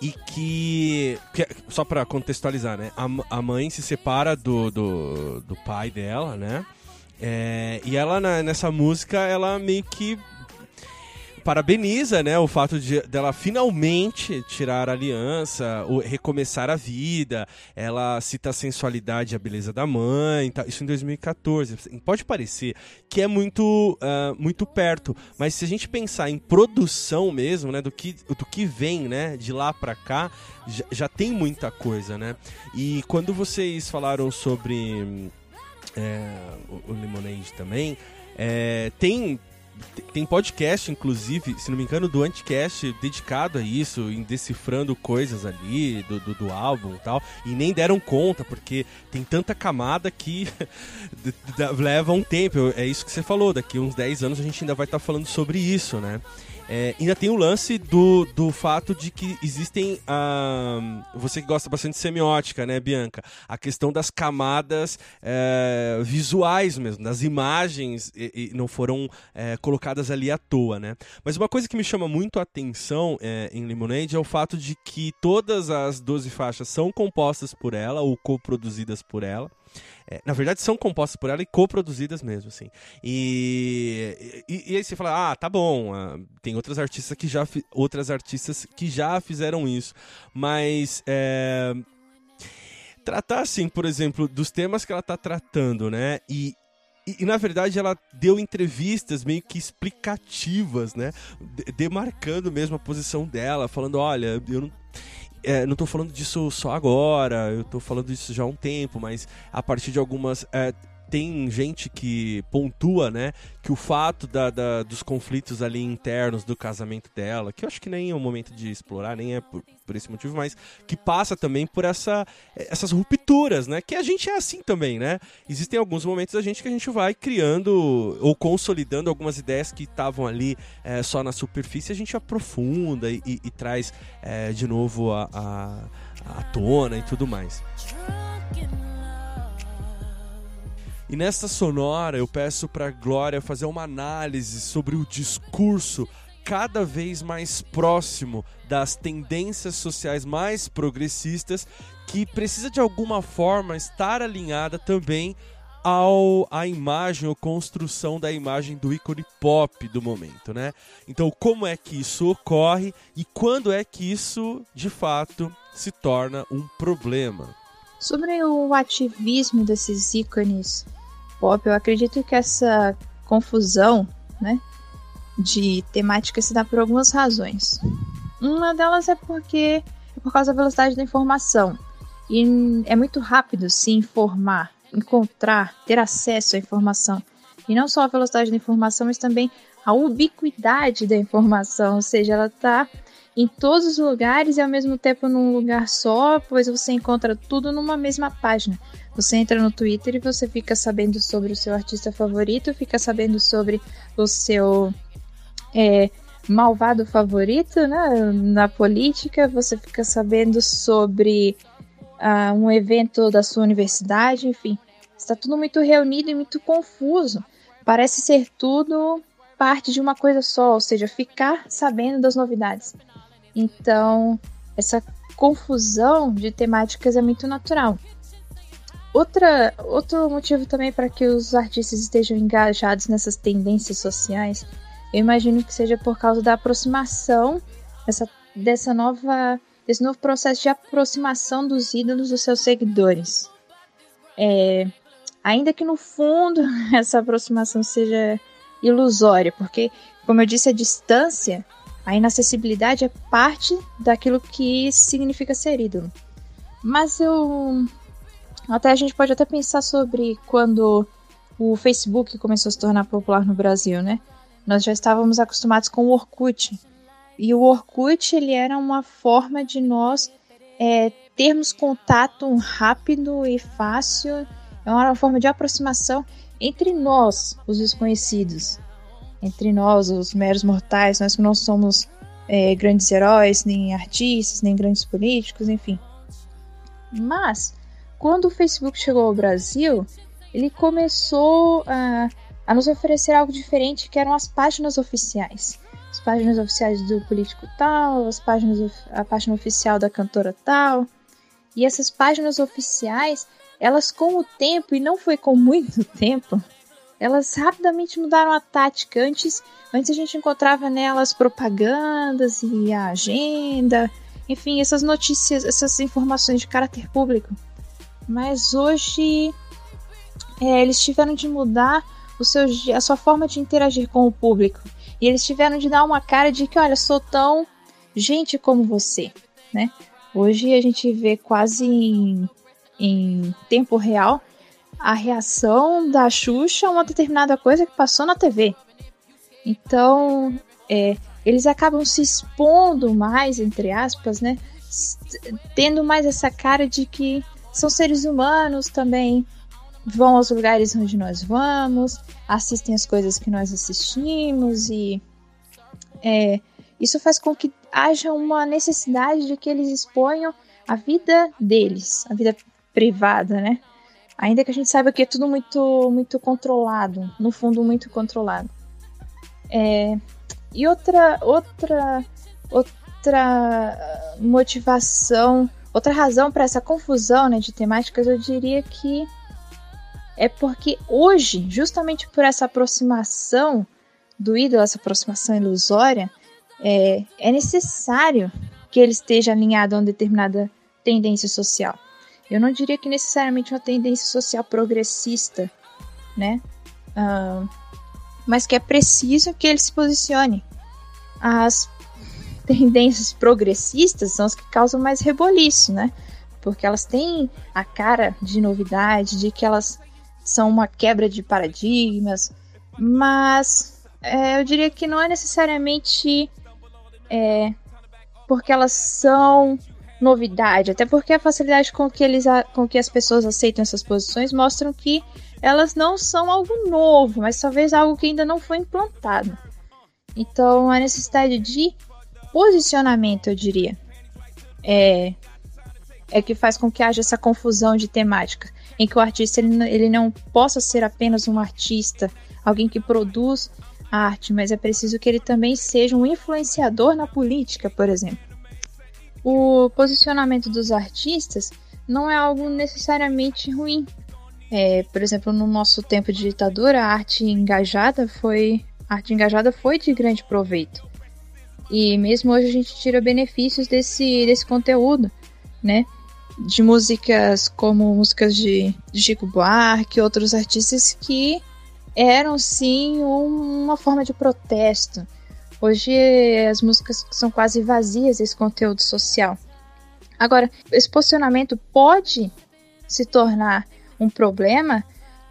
e que, que só para contextualizar, né? A, a mãe se separa do, do, do pai dela, né? É, e ela, na, nessa música, ela meio que parabeniza, né, o fato de dela finalmente tirar a aliança, recomeçar a vida. Ela cita a sensualidade e a beleza da mãe, tá, isso em 2014. Pode parecer que é muito, uh, muito perto, mas se a gente pensar em produção mesmo, né, do que, do que vem, né, de lá para cá, já, já tem muita coisa, né? E quando vocês falaram sobre é, o, o Lemonade também. É, tem tem podcast, inclusive, se não me engano, do Anticast dedicado a isso, em decifrando coisas ali do, do, do álbum e tal. E nem deram conta, porque tem tanta camada que leva um tempo. É isso que você falou, daqui uns 10 anos a gente ainda vai estar tá falando sobre isso, né? É, ainda tem o lance do, do fato de que existem. Ah, você que gosta bastante de semiótica, né, Bianca? A questão das camadas é, visuais mesmo, das imagens e, e não foram é, colocadas ali à toa, né? Mas uma coisa que me chama muito a atenção é, em Lemonade é o fato de que todas as 12 faixas são compostas por ela ou coproduzidas por ela. É, na verdade, são compostas por ela e coproduzidas mesmo, assim. E, e, e, aí você fala, ah, tá bom, ah, tem outras artistas que já outras artistas que já fizeram isso, mas é, tratar assim, por exemplo, dos temas que ela está tratando, né? E, e, e, na verdade ela deu entrevistas meio que explicativas, né? Demarcando mesmo a posição dela, falando, olha, eu não é, não estou falando disso só agora, eu estou falando disso já há um tempo, mas a partir de algumas é, tem gente que pontua, né, que o fato da, da, dos conflitos ali internos do casamento dela, que eu acho que nem é o momento de explorar, nem é por, por esse motivo, mas que passa também por essa, essas rupturas, né, que a gente é assim também, né? Existem alguns momentos da gente que a gente vai criando ou consolidando algumas ideias que estavam ali é, só na superfície, a gente aprofunda e, e, e traz é, de novo a, a, a tona e tudo mais. E nesta sonora eu peço para Glória fazer uma análise sobre o discurso cada vez mais próximo das tendências sociais mais progressistas que precisa de alguma forma estar alinhada também ao a imagem ou construção da imagem do ícone pop do momento, né? Então, como é que isso ocorre e quando é que isso de fato se torna um problema? Sobre o ativismo desses ícones pop, eu acredito que essa confusão, né, de temática se dá por algumas razões. Uma delas é porque é por causa da velocidade da informação. E é muito rápido se informar, encontrar, ter acesso à informação. E não só a velocidade da informação, mas também a ubiquidade da informação, ou seja, ela está em todos os lugares e ao mesmo tempo num lugar só, pois você encontra tudo numa mesma página. Você entra no Twitter e você fica sabendo sobre o seu artista favorito, fica sabendo sobre o seu é, malvado favorito né, na política, você fica sabendo sobre uh, um evento da sua universidade, enfim. Está tudo muito reunido e muito confuso. Parece ser tudo parte de uma coisa só, ou seja, ficar sabendo das novidades. Então, essa confusão de temáticas é muito natural. Outra, outro motivo também para que os artistas estejam engajados nessas tendências sociais, eu imagino que seja por causa da aproximação dessa, dessa nova, desse novo processo de aproximação dos ídolos dos seus seguidores. É, ainda que no fundo essa aproximação seja ilusória, porque, como eu disse, a distância, a inacessibilidade é parte daquilo que significa ser ídolo. Mas eu até a gente pode até pensar sobre quando o Facebook começou a se tornar popular no Brasil, né? Nós já estávamos acostumados com o Orkut. E o Orkut, ele era uma forma de nós é, termos contato rápido e fácil. É uma forma de aproximação entre nós, os desconhecidos. Entre nós, os meros mortais, nós que não somos é, grandes heróis, nem artistas, nem grandes políticos, enfim. Mas quando o Facebook chegou ao Brasil, ele começou a, a nos oferecer algo diferente, que eram as páginas oficiais. As páginas oficiais do político tal, as páginas, a página oficial da cantora tal. E essas páginas oficiais, elas com o tempo, e não foi com muito tempo, elas rapidamente mudaram a tática. Antes, antes a gente encontrava nelas propagandas e a agenda, enfim, essas notícias, essas informações de caráter público mas hoje é, eles tiveram de mudar o seu, a sua forma de interagir com o público. E eles tiveram de dar uma cara de que, olha, sou tão gente como você, né? Hoje a gente vê quase em, em tempo real a reação da Xuxa a uma determinada coisa que passou na TV. Então, é, eles acabam se expondo mais, entre aspas, né? Tendo mais essa cara de que são seres humanos também, vão aos lugares onde nós vamos, assistem as coisas que nós assistimos e é, isso faz com que haja uma necessidade de que eles exponham a vida deles, a vida privada, né? Ainda que a gente saiba que é tudo muito, muito controlado, no fundo muito controlado. É, e outra, outra, outra motivação Outra razão para essa confusão né, de temáticas, eu diria que é porque hoje, justamente por essa aproximação do ídolo, essa aproximação ilusória, é, é necessário que ele esteja alinhado a uma determinada tendência social. Eu não diria que necessariamente uma tendência social progressista, né? Uh, mas que é preciso que ele se posicione. As tendências progressistas são as que causam mais reboliço, né? Porque elas têm a cara de novidade, de que elas são uma quebra de paradigmas, mas é, eu diria que não é necessariamente é, porque elas são novidade, até porque a facilidade com que, eles, com que as pessoas aceitam essas posições mostram que elas não são algo novo, mas talvez algo que ainda não foi implantado. Então, a necessidade de posicionamento, eu diria, é, é que faz com que haja essa confusão de temática, em que o artista ele, ele não possa ser apenas um artista, alguém que produz arte, mas é preciso que ele também seja um influenciador na política, por exemplo. O posicionamento dos artistas não é algo necessariamente ruim. É, por exemplo, no nosso tempo de ditadura, a arte engajada foi a arte engajada foi de grande proveito. E mesmo hoje a gente tira benefícios desse, desse conteúdo, né? De músicas como músicas de, Chico Buarque, outros artistas que eram sim uma forma de protesto. Hoje as músicas são quase vazias esse conteúdo social. Agora, esse posicionamento pode se tornar um problema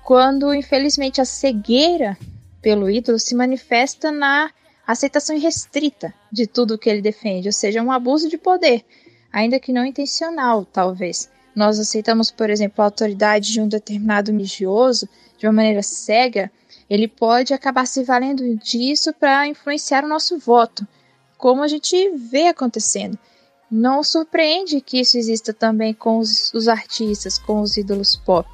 quando, infelizmente, a cegueira pelo ídolo se manifesta na aceitação irrestrita de tudo que ele defende, ou seja, um abuso de poder, ainda que não intencional, talvez. Nós aceitamos, por exemplo, a autoridade de um determinado religioso de uma maneira cega, ele pode acabar se valendo disso para influenciar o nosso voto, como a gente vê acontecendo. Não surpreende que isso exista também com os, os artistas, com os ídolos pop,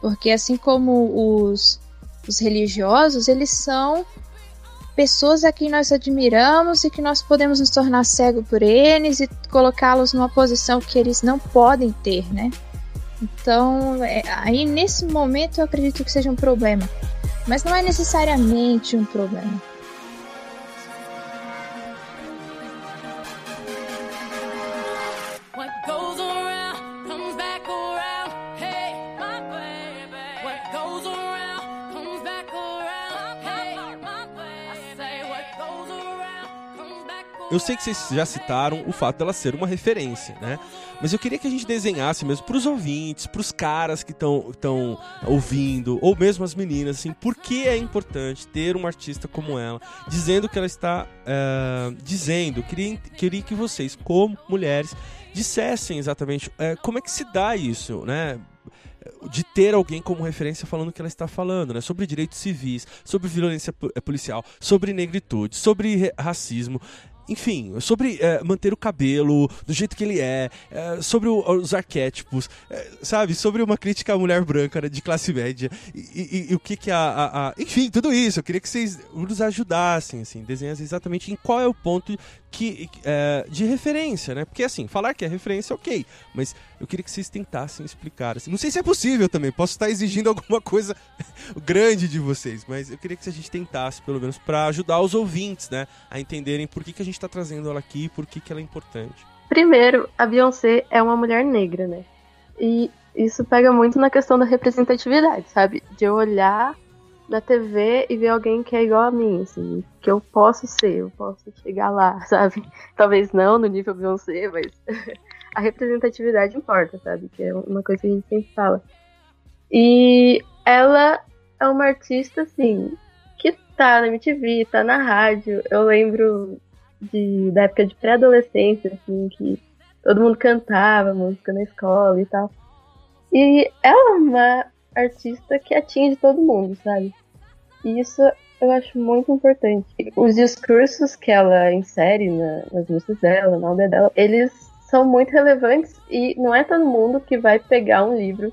porque assim como os, os religiosos, eles são pessoas a quem nós admiramos e que nós podemos nos tornar cegos por eles e colocá-los numa posição que eles não podem ter, né? Então, é, aí nesse momento eu acredito que seja um problema. Mas não é necessariamente um problema. Eu sei que vocês já citaram o fato dela ser uma referência, né? Mas eu queria que a gente desenhasse mesmo para os ouvintes, para os caras que estão ouvindo, ou mesmo as meninas, assim, por que é importante ter uma artista como ela, dizendo que ela está uh, dizendo. Queria, queria que vocês, como mulheres, dissessem exatamente uh, como é que se dá isso, né? de ter alguém como referência falando o que ela está falando, né? Sobre direitos civis, sobre violência policial, sobre negritude, sobre racismo enfim, sobre é, manter o cabelo do jeito que ele é, é sobre o, os arquétipos, é, sabe? Sobre uma crítica à mulher branca né, de classe média e, e, e o que que a, a, a, Enfim, tudo isso. Eu queria que vocês nos ajudassem, assim, desenhassem exatamente em qual é o ponto que, é, de referência, né? Porque assim, falar que é referência, ok, mas eu queria que vocês tentassem explicar. Assim. Não sei se é possível também, posso estar exigindo alguma coisa grande de vocês, mas eu queria que a gente tentasse, pelo menos, para ajudar os ouvintes, né, a entenderem por que, que a gente está trazendo ela aqui e por que, que ela é importante. Primeiro, a Beyoncé é uma mulher negra, né? E isso pega muito na questão da representatividade, sabe? De eu olhar na TV e ver alguém que é igual a mim, assim, que eu posso ser, eu posso chegar lá, sabe? Talvez não no nível Beyoncé, mas a representatividade importa, sabe? Que é uma coisa que a gente sempre fala. E ela é uma artista, assim, que tá na MTV, tá na rádio. Eu lembro de, da época de pré-adolescência, assim, que todo mundo cantava música na escola e tal. E ela é uma artista que atinge todo mundo, sabe? E isso eu acho muito importante. Os discursos que ela insere na, nas músicas dela, na obra dela, eles são muito relevantes e não é todo mundo que vai pegar um livro,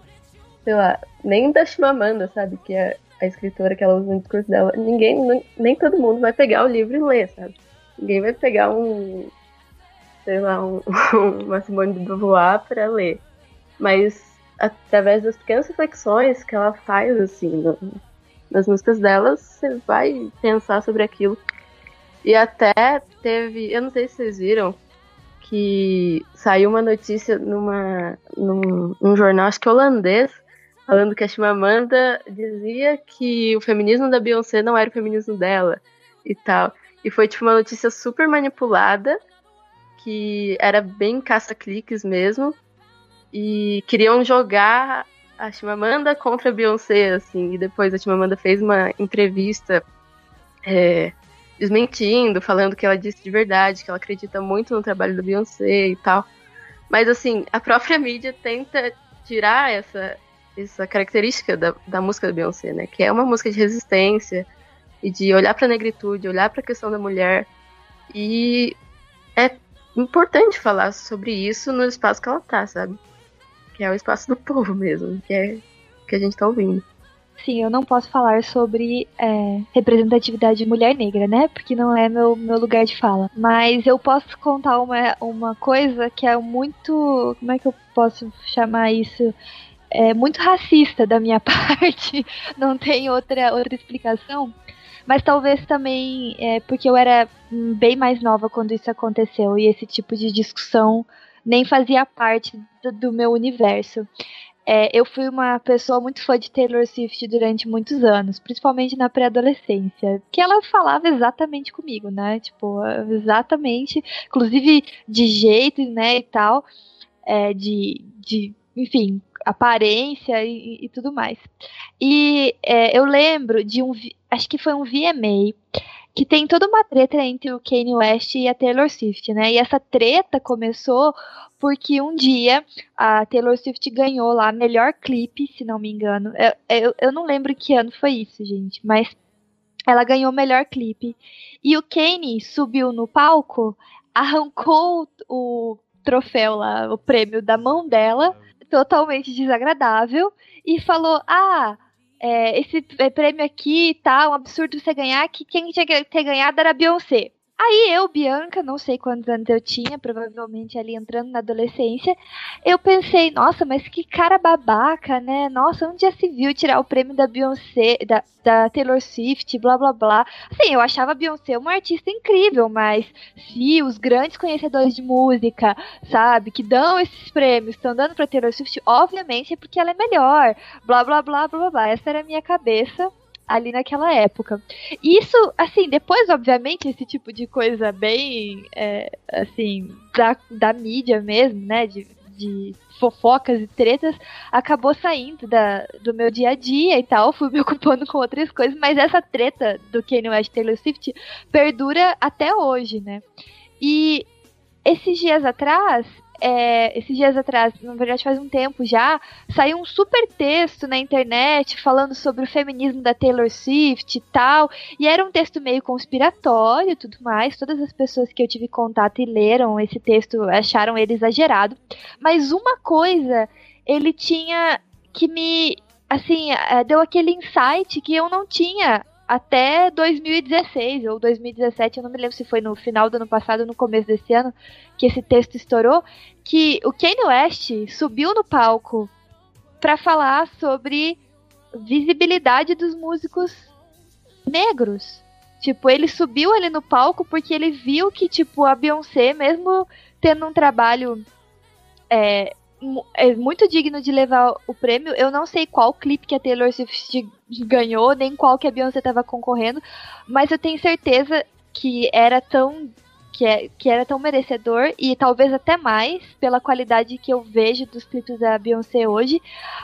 sei lá, nem da Chimamanda, sabe? Que é a escritora que ela usa no discurso dela. Ninguém, nem todo mundo vai pegar o livro e ler, sabe? Ninguém vai pegar um, sei lá, um, uma Simone de Beauvoir para ler. Mas através das pequenas reflexões que ela faz, assim, no, nas músicas dela, você vai pensar sobre aquilo. E até teve, eu não sei se vocês viram, que saiu uma notícia numa, num, num jornal, acho que holandês, falando que a Chimamanda dizia que o feminismo da Beyoncé não era o feminismo dela e tal. E foi tipo uma notícia super manipulada, que era bem caça-cliques mesmo. E queriam jogar a Chimamanda contra a Beyoncé, assim. E depois a Chimamanda fez uma entrevista é, desmentindo, falando que ela disse de verdade, que ela acredita muito no trabalho da Beyoncé e tal. Mas assim, a própria mídia tenta tirar essa, essa característica da, da música da Beyoncé, né? Que é uma música de resistência e de olhar para a negritude, olhar para a questão da mulher. E é importante falar sobre isso no espaço que ela tá, sabe? Que é o espaço do povo mesmo, que é que a gente tá ouvindo. Sim, eu não posso falar sobre é, representatividade de mulher negra, né? Porque não é meu, meu lugar de fala. Mas eu posso contar uma, uma coisa que é muito. Como é que eu posso chamar isso? É muito racista da minha parte. Não tem outra, outra explicação. Mas talvez também é porque eu era bem mais nova quando isso aconteceu e esse tipo de discussão nem fazia parte do, do meu universo. É, eu fui uma pessoa muito fã de Taylor Swift durante muitos anos, principalmente na pré-adolescência, que ela falava exatamente comigo, né? Tipo, exatamente, inclusive de jeito, né, e tal, é, de, de, enfim, aparência e, e tudo mais. E é, eu lembro de um, acho que foi um VMA, que tem toda uma treta entre o Kanye West e a Taylor Swift, né? E essa treta começou porque um dia a Taylor Swift ganhou lá melhor clipe, se não me engano. Eu, eu, eu não lembro que ano foi isso, gente, mas ela ganhou melhor clipe. E o Kanye subiu no palco, arrancou o troféu lá, o prêmio da mão dela, totalmente desagradável, e falou: Ah, é, esse prêmio aqui tá um absurdo você ganhar, que quem tinha que ter ganhado era a Beyoncé. Aí eu, Bianca, não sei quantos anos eu tinha, provavelmente ali entrando na adolescência, eu pensei, nossa, mas que cara babaca, né? Nossa, onde já se viu tirar o prêmio da Beyoncé, da, da Taylor Swift, blá blá blá. Assim, eu achava a Beyoncé uma artista incrível, mas se os grandes conhecedores de música, sabe, que dão esses prêmios, estão dando pra Taylor Swift, obviamente é porque ela é melhor, blá blá blá blá blá. Essa era a minha cabeça ali naquela época. Isso, assim, depois, obviamente, esse tipo de coisa bem, é, assim, da, da mídia mesmo, né, de, de fofocas e tretas, acabou saindo da, do meu dia a dia e tal, fui me ocupando com outras coisas, mas essa treta do Kanye West Taylor Swift perdura até hoje, né. E esses dias atrás, é, esses dias atrás, na verdade faz um tempo já, saiu um super texto na internet falando sobre o feminismo da Taylor Swift e tal. E era um texto meio conspiratório e tudo mais. Todas as pessoas que eu tive contato e leram esse texto acharam ele exagerado. Mas uma coisa ele tinha que me. Assim, deu aquele insight que eu não tinha até 2016 ou 2017, eu não me lembro se foi no final do ano passado ou no começo desse ano que esse texto estourou, que o Kanye West subiu no palco para falar sobre visibilidade dos músicos negros. Tipo, ele subiu ali no palco porque ele viu que, tipo, a Beyoncé, mesmo tendo um trabalho é, é muito digno de levar o prêmio. Eu não sei qual clipe que a Taylor Swift ganhou, nem qual que a Beyoncé estava concorrendo, mas eu tenho certeza que era tão que, é, que era tão merecedor e talvez até mais pela qualidade que eu vejo dos clipes da Beyoncé hoje,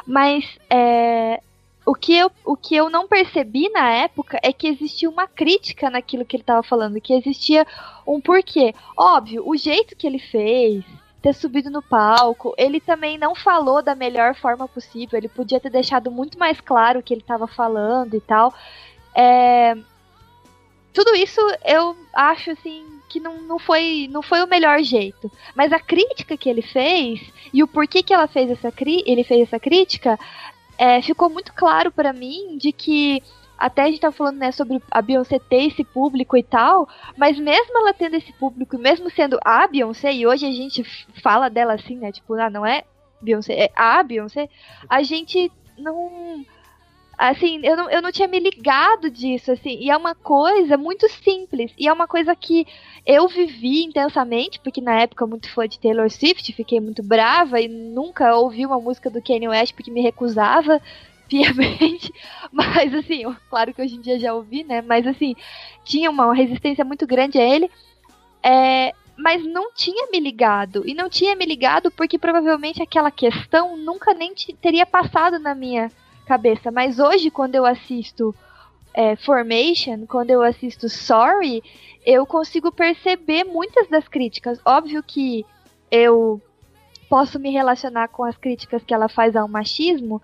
mas é, o que, eu, o que eu não percebi na época é que existia uma crítica naquilo que ele estava falando, que existia um porquê. Óbvio, o jeito que ele fez, ter subido no palco. Ele também não falou da melhor forma possível. Ele podia ter deixado muito mais claro o que ele estava falando e tal. É... Tudo isso eu acho assim que não, não, foi, não foi o melhor jeito. Mas a crítica que ele fez e o porquê que ela fez essa ele fez essa crítica é, ficou muito claro para mim de que até a gente tá falando, né, sobre a Beyoncé ter esse público e tal, mas mesmo ela tendo esse público, mesmo sendo a Beyoncé, e hoje a gente fala dela assim, né, tipo, ah, não é Beyoncé, é, a Beyoncé, a gente não assim, eu não, eu não tinha me ligado disso, assim, e é uma coisa muito simples, e é uma coisa que eu vivi intensamente, porque na época eu muito fã de Taylor Swift, fiquei muito brava e nunca ouvi uma música do Kanye West porque me recusava piamente, mas assim, claro que hoje em dia já ouvi, né, mas assim, tinha uma resistência muito grande a ele, é, mas não tinha me ligado. E não tinha me ligado porque provavelmente aquela questão nunca nem teria passado na minha cabeça. Mas hoje, quando eu assisto é, Formation, quando eu assisto Sorry, eu consigo perceber muitas das críticas. Óbvio que eu posso me relacionar com as críticas que ela faz ao machismo,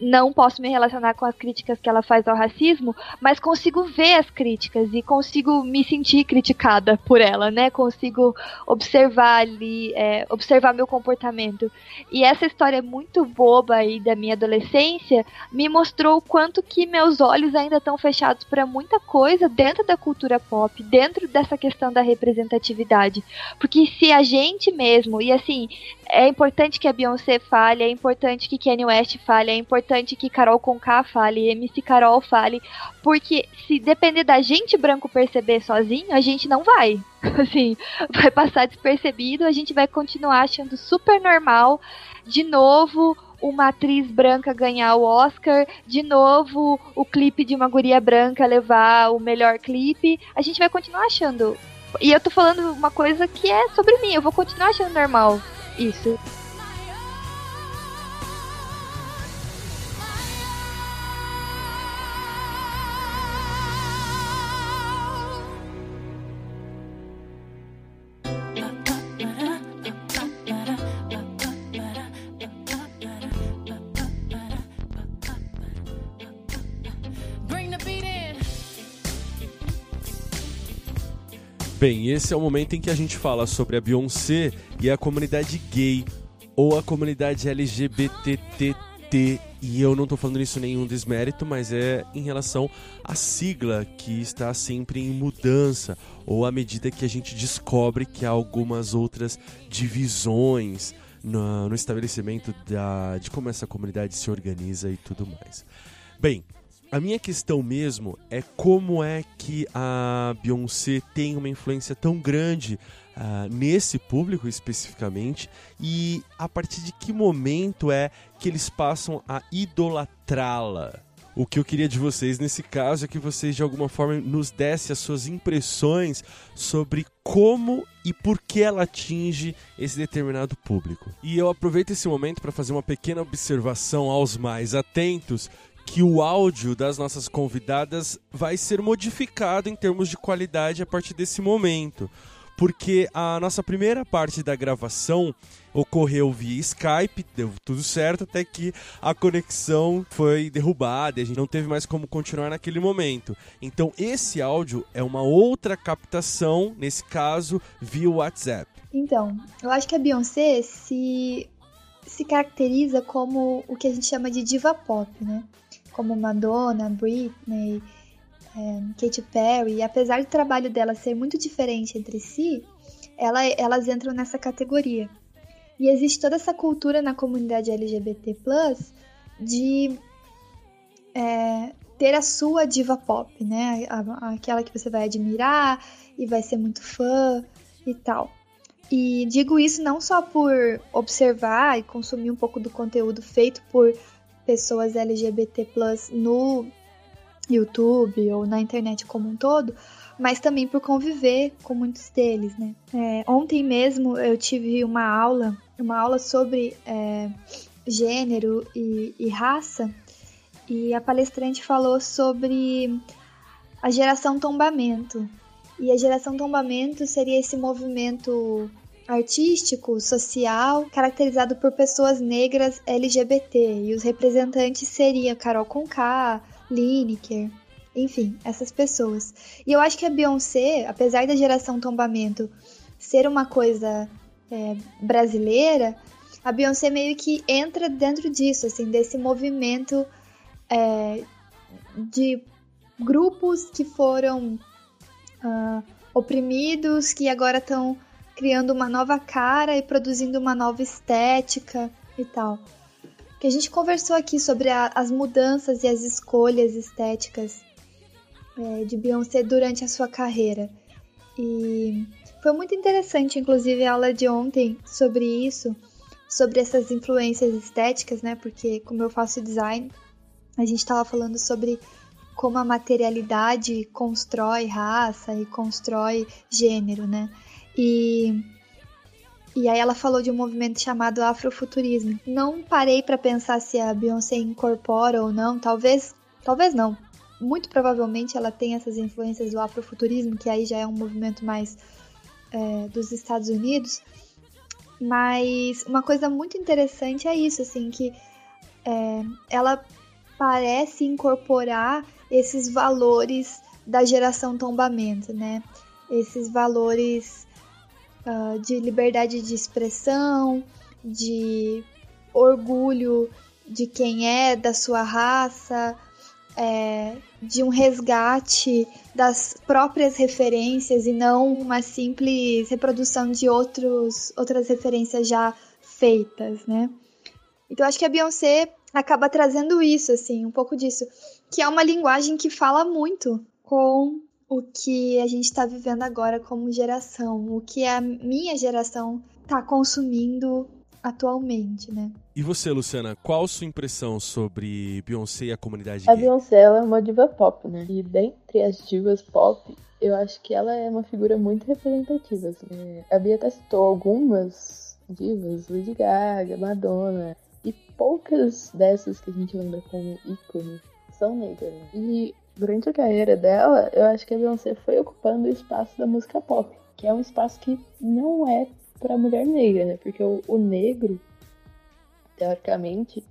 não posso me relacionar com as críticas que ela faz ao racismo, mas consigo ver as críticas e consigo me sentir criticada por ela, né? Consigo observar ali, é, observar meu comportamento. E essa história muito boba aí da minha adolescência me mostrou o quanto que meus olhos ainda estão fechados para muita coisa dentro da cultura pop, dentro dessa questão da representatividade. Porque se a gente mesmo, e assim, é importante que a Beyoncé fale, é importante que Kanye West fale, é importante que Carol Conká fale, MC Carol fale, porque se depender da gente branco perceber sozinho, a gente não vai. Assim, vai passar despercebido, a gente vai continuar achando super normal. De novo, uma atriz branca ganhar o Oscar, de novo o clipe de uma guria branca levar o melhor clipe, a gente vai continuar achando. E eu tô falando uma coisa que é sobre mim, eu vou continuar achando normal. Isso. Bem, esse é o momento em que a gente fala sobre a Beyoncé e a comunidade gay ou a comunidade LGBTT. E eu não tô falando isso nenhum desmérito, mas é em relação à sigla que está sempre em mudança, ou à medida que a gente descobre que há algumas outras divisões no, no estabelecimento da, de como essa comunidade se organiza e tudo mais. Bem, a minha questão mesmo é como é que a Beyoncé tem uma influência tão grande uh, nesse público especificamente e a partir de que momento é que eles passam a idolatrá-la. O que eu queria de vocês nesse caso é que vocês de alguma forma nos dessem as suas impressões sobre como e por que ela atinge esse determinado público. E eu aproveito esse momento para fazer uma pequena observação aos mais atentos que o áudio das nossas convidadas vai ser modificado em termos de qualidade a partir desse momento. Porque a nossa primeira parte da gravação ocorreu via Skype, deu tudo certo, até que a conexão foi derrubada e a gente não teve mais como continuar naquele momento. Então, esse áudio é uma outra captação, nesse caso, via WhatsApp. Então, eu acho que a Beyoncé se, se caracteriza como o que a gente chama de diva pop, né? Como Madonna, Britney, é, Katy Perry, apesar do trabalho delas ser muito diferente entre si, ela, elas entram nessa categoria. E existe toda essa cultura na comunidade LGBT+, de é, ter a sua diva pop, né? Aquela que você vai admirar e vai ser muito fã e tal. E digo isso não só por observar e consumir um pouco do conteúdo feito por pessoas LGBT no YouTube ou na internet como um todo, mas também por conviver com muitos deles, né? É, ontem mesmo eu tive uma aula, uma aula sobre é, gênero e, e raça, e a palestrante falou sobre a geração tombamento. E a geração tombamento seria esse movimento artístico, social, caracterizado por pessoas negras LGBT, e os representantes seriam Carol Conká, Lineker, enfim, essas pessoas. E eu acho que a Beyoncé, apesar da geração tombamento ser uma coisa é, brasileira, a Beyoncé meio que entra dentro disso, assim, desse movimento é, de grupos que foram uh, oprimidos, que agora estão criando uma nova cara e produzindo uma nova estética e tal. Que a gente conversou aqui sobre a, as mudanças e as escolhas estéticas é, de Beyoncé durante a sua carreira. E foi muito interessante, inclusive, a aula de ontem sobre isso, sobre essas influências estéticas, né? Porque, como eu faço design, a gente estava falando sobre como a materialidade constrói raça e constrói gênero, né? E e aí ela falou de um movimento chamado afrofuturismo. Não parei para pensar se a Beyoncé incorpora ou não, talvez, talvez não. Muito provavelmente ela tem essas influências do afrofuturismo, que aí já é um movimento mais é, dos Estados Unidos. Mas uma coisa muito interessante é isso, assim, que é, ela parece incorporar esses valores da geração tombamento, né? Esses valores uh, de liberdade de expressão, de orgulho de quem é, da sua raça, é, de um resgate das próprias referências e não uma simples reprodução de outros, outras referências já feitas, né? Então acho que a Beyoncé acaba trazendo isso, assim, um pouco disso, que é uma linguagem que fala muito com o que a gente está vivendo agora como geração, o que a minha geração está consumindo atualmente, né? E você, Luciana, qual sua impressão sobre Beyoncé e a comunidade a gay? A Beyoncé ela é uma diva pop, né? E dentre as divas pop, eu acho que ela é uma figura muito representativa. Assim. A Bia até citou algumas divas, Lady Gaga, Madonna, e poucas dessas que a gente lembra como ícone são negras. Né? E durante a carreira dela, eu acho que a Beyoncé foi ocupando o espaço da música pop, que é um espaço que não é para mulher negra, né? Porque o, o negro, teoricamente,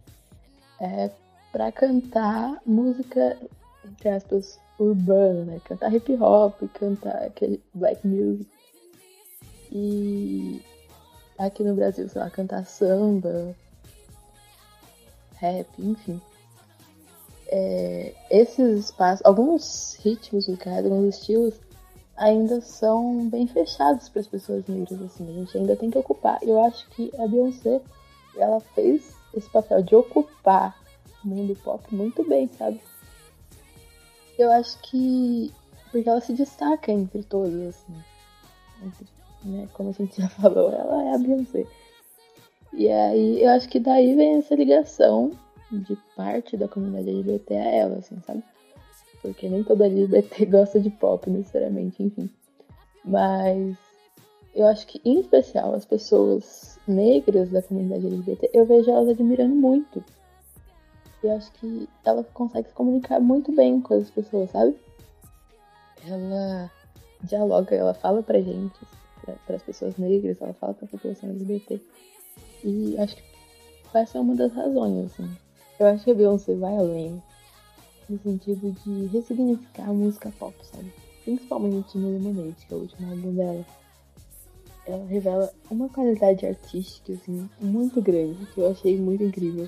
é para cantar música, entre aspas, urbana, né? Cantar hip hop, cantar aquele black music. E aqui no Brasil, sei lá, cantar samba, rap, enfim é, esses espaços, alguns ritmos alguns estilos ainda são bem fechados para as pessoas negras, assim, a gente ainda tem que ocupar. Eu acho que a Beyoncé, ela fez esse papel de ocupar o mundo pop muito bem, sabe? Eu acho que porque ela se destaca entre todos, assim. Entre, né, como a gente já falou, ela é a Beyoncé. E aí eu acho que daí vem essa ligação de parte da comunidade LGBT a ela, assim, sabe? Porque nem toda LGBT gosta de pop, necessariamente, enfim. Mas eu acho que, em especial, as pessoas negras da comunidade LGBT, eu vejo elas admirando muito. Eu acho que ela consegue se comunicar muito bem com as pessoas, sabe? Ela dialoga, ela fala pra gente, para as pessoas negras, ela fala pra população LGBT. E acho que essa é uma das razões, assim. Eu acho que a Beyoncé vai além no sentido de ressignificar a música pop, sabe? Principalmente no Lemonade, que é o último álbum dela. Ela revela uma qualidade artística, assim, muito grande, que eu achei muito incrível.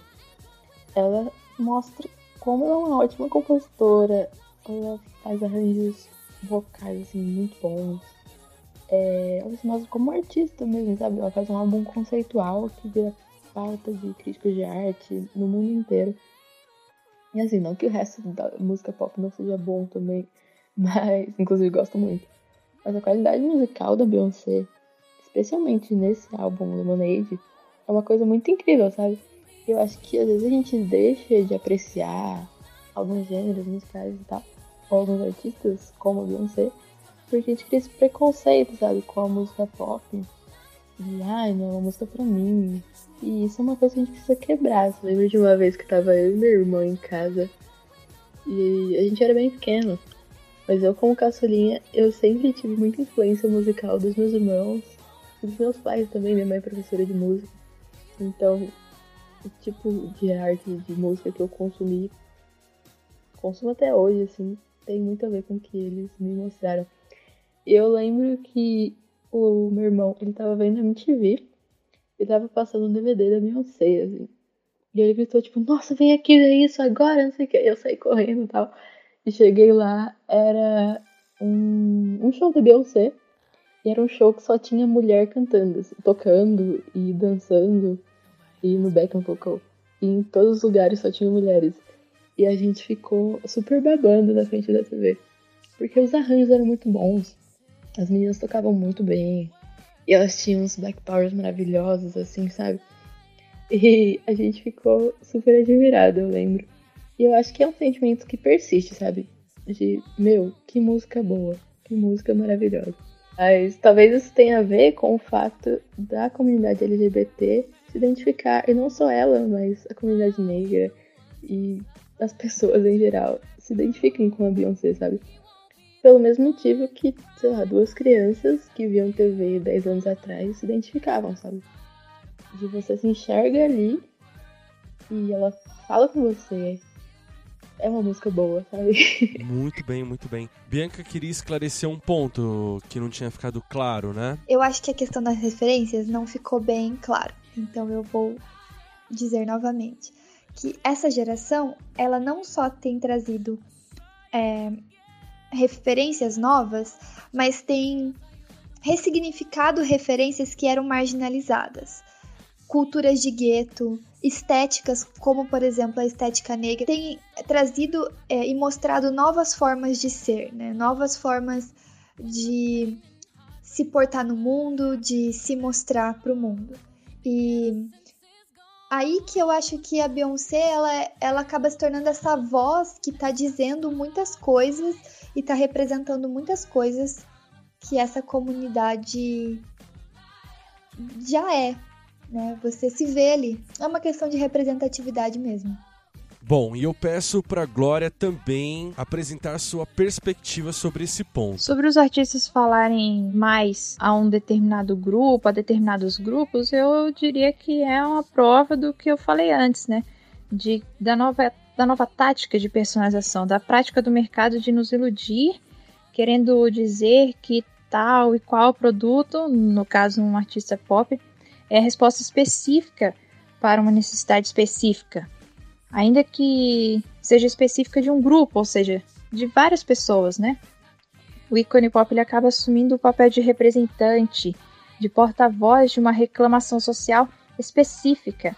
Ela mostra como ela é uma ótima compositora, ela faz arranjos vocais, assim, muito bons. É, ela se mostra como artista mesmo, sabe? Ela faz um álbum conceitual que vira pauta de críticos de arte no mundo inteiro. E assim, não que o resto da música pop não seja bom também, mas inclusive gosto muito. Mas a qualidade musical da Beyoncé, especialmente nesse álbum Lemonade, é uma coisa muito incrível, sabe? Eu acho que às vezes a gente deixa de apreciar alguns gêneros musicais e tal, ou alguns artistas, como a Beyoncé, porque a gente cria esse preconceito, sabe, com a música pop. E, ai, não é uma música pra mim, e isso é uma coisa que a gente precisa quebrar. Eu lembro de uma vez que tava eu e meu irmão em casa. E a gente era bem pequeno. Mas eu, como caçulinha, eu sempre tive muita influência musical dos meus irmãos. E dos meus pais também. Minha mãe é professora de música. Então, o tipo de arte, de música que eu consumi, consumo até hoje, assim, tem muito a ver com o que eles me mostraram. Eu lembro que o meu irmão, ele tava vendo a MTV e tava passando um DVD da Beyoncé, assim. E ele gritou, tipo, nossa, vem aqui ver isso agora, não sei o que. Eu saí correndo e tal. E cheguei lá, era um, um show da Beyoncé. E era um show que só tinha mulher cantando, assim, tocando e dançando. e no backing vocal. E em todos os lugares só tinham mulheres. E a gente ficou super babando na frente da TV. Porque os arranjos eram muito bons. As meninas tocavam muito bem. E elas tinham uns black powers maravilhosos, assim, sabe? E a gente ficou super admirado, eu lembro. E eu acho que é um sentimento que persiste, sabe? De, meu, que música boa, que música maravilhosa. Mas talvez isso tenha a ver com o fato da comunidade LGBT se identificar, e não só ela, mas a comunidade negra e as pessoas em geral se identifiquem com a Beyoncé, sabe? Pelo mesmo motivo que, sei lá, duas crianças que viam TV 10 anos atrás se identificavam, sabe? De você se enxerga ali e ela fala com você. É uma música boa, sabe? Muito bem, muito bem. Bianca queria esclarecer um ponto que não tinha ficado claro, né? Eu acho que a questão das referências não ficou bem claro. Então eu vou dizer novamente que essa geração, ela não só tem trazido é, referências novas, mas tem ressignificado referências que eram marginalizadas. Culturas de gueto, estéticas, como por exemplo a estética negra, tem trazido é, e mostrado novas formas de ser, né? novas formas de se portar no mundo, de se mostrar para o mundo. E aí que eu acho que a Beyoncé ela, ela acaba se tornando essa voz que está dizendo muitas coisas e está representando muitas coisas que essa comunidade já é, né? Você se vê ali. É uma questão de representatividade mesmo. Bom, e eu peço para Glória também apresentar sua perspectiva sobre esse ponto. Sobre os artistas falarem mais a um determinado grupo, a determinados grupos, eu diria que é uma prova do que eu falei antes, né? De, da, nova, da nova tática de personalização, da prática do mercado de nos iludir, querendo dizer que tal e qual produto, no caso um artista pop, é a resposta específica para uma necessidade específica ainda que seja específica de um grupo, ou seja, de várias pessoas, né? O ícone pop ele acaba assumindo o papel de representante, de porta-voz de uma reclamação social específica.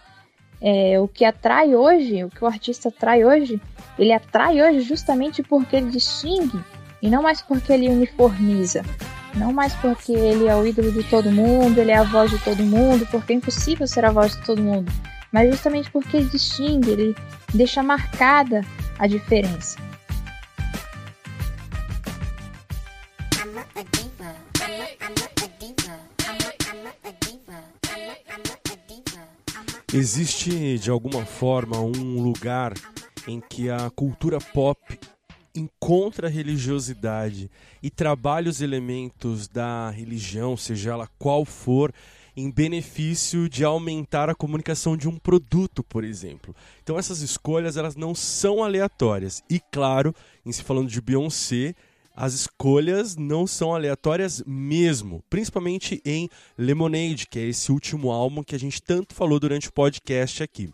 É, o que atrai hoje, o que o artista atrai hoje, ele atrai hoje justamente porque ele distingue e não mais porque ele uniformiza. Não mais porque ele é o ídolo de todo mundo, ele é a voz de todo mundo, porque é impossível ser a voz de todo mundo mas justamente porque ele distingue, ele deixa marcada a diferença. Existe de alguma forma um lugar em que a cultura pop encontra a religiosidade e trabalha os elementos da religião, seja ela qual for, em benefício de aumentar a comunicação de um produto, por exemplo. Então essas escolhas elas não são aleatórias. E claro, em se falando de Beyoncé, as escolhas não são aleatórias mesmo, principalmente em Lemonade, que é esse último álbum que a gente tanto falou durante o podcast aqui.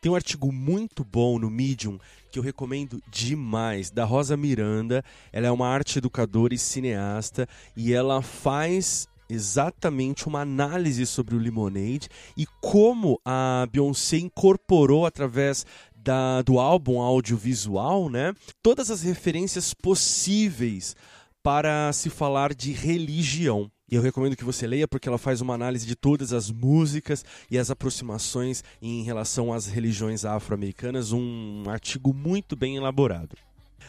Tem um artigo muito bom no Medium que eu recomendo demais, da Rosa Miranda. Ela é uma arte educadora e cineasta e ela faz exatamente uma análise sobre o Lemonade e como a Beyoncé incorporou através da, do álbum audiovisual, né, todas as referências possíveis para se falar de religião. E eu recomendo que você leia porque ela faz uma análise de todas as músicas e as aproximações em relação às religiões afro-americanas, um artigo muito bem elaborado.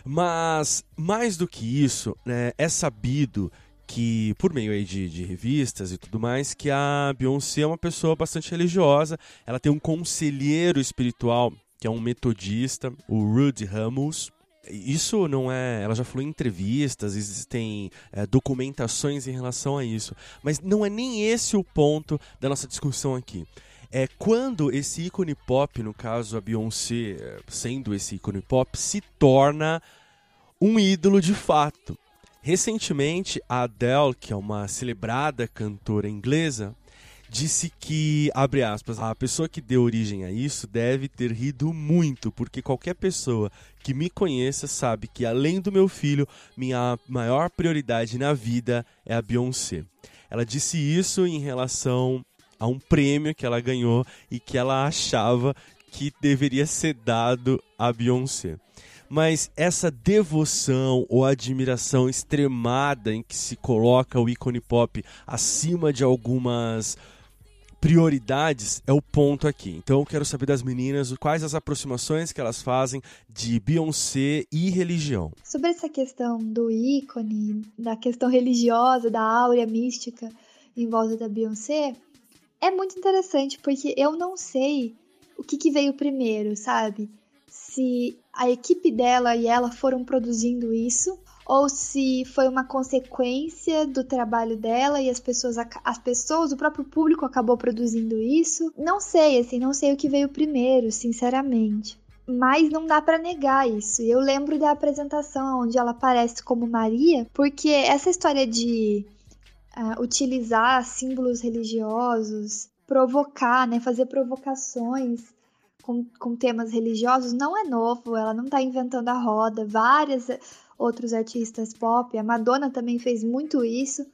Mas, mais do que isso, né, é sabido que, por meio aí de, de, revistas e tudo mais, que a Beyoncé é uma pessoa bastante religiosa. Ela tem um conselheiro espiritual, que é um metodista, o Rudy Ramos. Isso não é. Ela já falou em entrevistas, existem é, documentações em relação a isso. Mas não é nem esse o ponto da nossa discussão aqui. É quando esse ícone pop, no caso a Beyoncé, é, sendo esse ícone pop, se torna um ídolo de fato. Recentemente, a Adele, que é uma celebrada cantora inglesa, disse que, abre aspas, a pessoa que deu origem a isso deve ter rido muito, porque qualquer pessoa que me conheça sabe que, além do meu filho, minha maior prioridade na vida é a Beyoncé. Ela disse isso em relação a um prêmio que ela ganhou e que ela achava que deveria ser dado a Beyoncé. Mas essa devoção ou admiração extremada em que se coloca o ícone pop acima de algumas prioridades é o ponto aqui. Então eu quero saber das meninas quais as aproximações que elas fazem de Beyoncé e religião. Sobre essa questão do ícone, da questão religiosa, da áurea mística em volta da Beyoncé, é muito interessante porque eu não sei o que, que veio primeiro, sabe? Se a equipe dela e ela foram produzindo isso ou se foi uma consequência do trabalho dela e as pessoas, as pessoas, o próprio público acabou produzindo isso. Não sei, assim, não sei o que veio primeiro, sinceramente. Mas não dá para negar isso. Eu lembro da apresentação onde ela aparece como Maria, porque essa história de uh, utilizar símbolos religiosos, provocar, né, fazer provocações com, com temas religiosos não é novo. Ela não está inventando a roda. Várias outros artistas pop. A Madonna também fez muito isso.